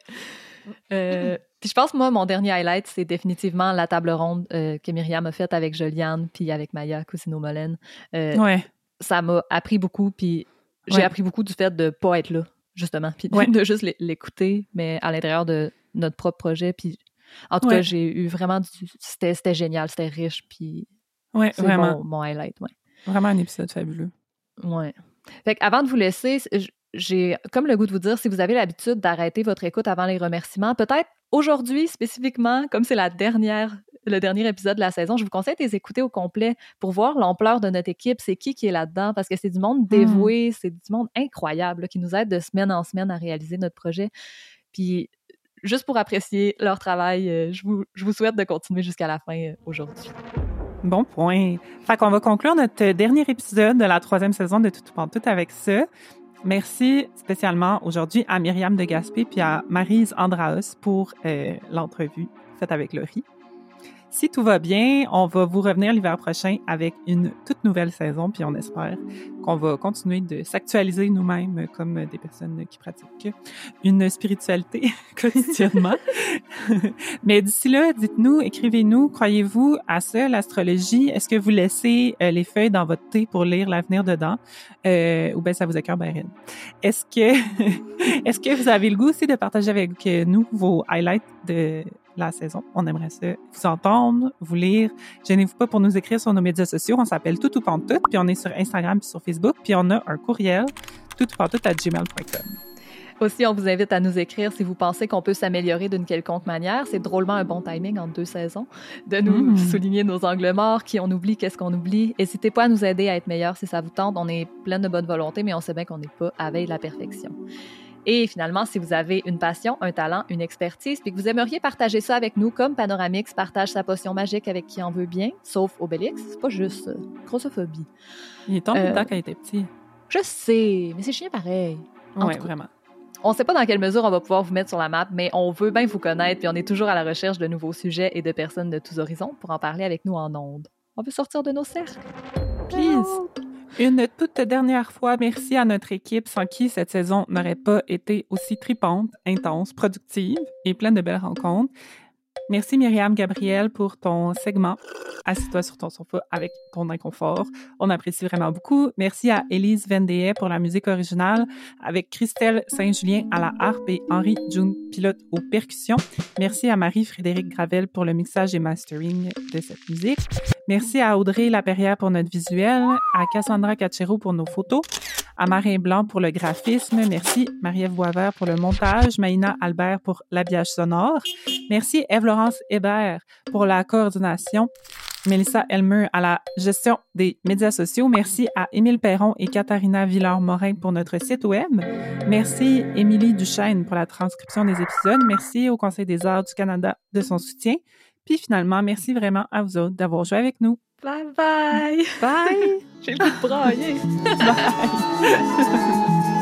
Speaker 1: Euh, puis je pense, moi, mon dernier highlight, c'est définitivement la table ronde euh, que Myriam a faite avec Joliane puis avec Maya Cousino-Molène.
Speaker 2: Euh, ouais.
Speaker 1: Ça m'a appris beaucoup, puis j'ai appris beaucoup du fait de ne pas être là, justement, puis de juste l'écouter, mais à l'intérieur de notre propre projet. Puis en tout cas, j'ai eu vraiment du... C'était génial, c'était riche, puis
Speaker 2: ouais, vraiment.
Speaker 1: Mon, mon highlight, ouais.
Speaker 2: Vraiment un épisode fabuleux.
Speaker 1: Ouais. Fait avant de vous laisser, j'ai comme le goût de vous dire, si vous avez l'habitude d'arrêter votre écoute avant les remerciements, peut-être aujourd'hui spécifiquement, comme c'est la dernière, le dernier épisode de la saison, je vous conseille de les écouter au complet pour voir l'ampleur de notre équipe, c'est qui qui est là-dedans, parce que c'est du monde hmm. dévoué, c'est du monde incroyable qui nous aide de semaine en semaine à réaliser notre projet. Puis juste pour apprécier leur travail, euh, je vous, je vous souhaite de continuer jusqu'à la fin euh, aujourd'hui.
Speaker 2: Bon point. Fait qu'on va conclure notre dernier épisode de la troisième saison de Tout Tout avec ça. Merci spécialement aujourd'hui à Myriam de Gaspé puis à Marise Andraos pour euh, l'entrevue faite avec Laurie. Si tout va bien, on va vous revenir l'hiver prochain avec une toute nouvelle saison, puis on espère qu'on va continuer de s'actualiser nous-mêmes comme des personnes qui pratiquent une spiritualité quotidiennement. Mais d'ici là, dites-nous, écrivez-nous, croyez-vous à ça, l'astrologie? Est-ce que vous laissez euh, les feuilles dans votre thé pour lire l'avenir dedans? Euh, ou bien ça vous écœure ben Est-ce que, est-ce que vous avez le goût aussi de partager avec nous vos highlights de la saison. On aimerait ça vous entendre, vous lire. Gênez-vous pas pour nous écrire sur nos médias sociaux. On s'appelle Tout ou Pantoute, puis on est sur Instagram puis sur Facebook, puis on a un courriel tout à gmail.com.
Speaker 1: Aussi, on vous invite à nous écrire si vous pensez qu'on peut s'améliorer d'une quelconque manière. C'est drôlement un bon timing entre deux saisons de nous
Speaker 2: Mm.
Speaker 1: souligner nos angles morts, qui on oublie, qu'est-ce qu'on oublie. N'hésitez pas à nous aider à être meilleurs si ça vous tente. On est plein de bonne volonté, mais on sait bien qu'on n'est pas à veille de la perfection. Et finalement, si vous avez une passion, un talent, une expertise, puis que vous aimeriez partager ça avec nous, comme Panoramix partage sa potion magique avec qui en veut bien, sauf Obélix, c'est pas juste euh, grossophobie.
Speaker 2: Il est tombé
Speaker 1: Euh,
Speaker 2: dedans quand il était petit.
Speaker 1: Je sais, mais c'est chien pareil.
Speaker 2: Oui, vraiment.
Speaker 1: On ne sait pas dans quelle mesure on va pouvoir vous mettre sur la map, mais on veut bien vous connaître, puis on est toujours à la recherche de nouveaux sujets et de personnes de tous horizons pour en parler avec nous en ondes. On veut sortir de nos cercles.
Speaker 2: Please. Une toute dernière fois, merci à notre équipe sans qui cette saison n'aurait pas été aussi tripante, intense, productive et pleine de belles rencontres. Merci Myriam Gabriel pour ton segment. Assis-toi sur ton sofa avec ton inconfort. On apprécie vraiment beaucoup. Merci à Élise Vendée pour la musique originale avec Christelle Saint-Julien à la harpe et Henri June Pilote aux percussions. Merci à Marie-Frédéric Gravel pour le mixage et mastering de cette musique. Merci à Audrey Laperrière pour notre visuel, à Cassandra Cachero pour nos photos, à Marin Blanc pour le graphisme. Merci Marie-Ève Boisvert pour le montage, Maïna Albert pour l'habillage sonore. Merci Eve-Laurence Hébert pour la coordination. Mélissa Elmer à la gestion des médias sociaux. Merci à Émile Perron et Katharina Villard-Morin pour notre site web. Merci Émilie Duchesne pour la transcription des épisodes. Merci au Conseil des arts du Canada de son soutien. Puis finalement, merci vraiment à vous autres d'avoir joué avec nous.
Speaker 1: Bye, bye.
Speaker 2: Bye.
Speaker 1: Skilt bra gjeng.
Speaker 2: Bye.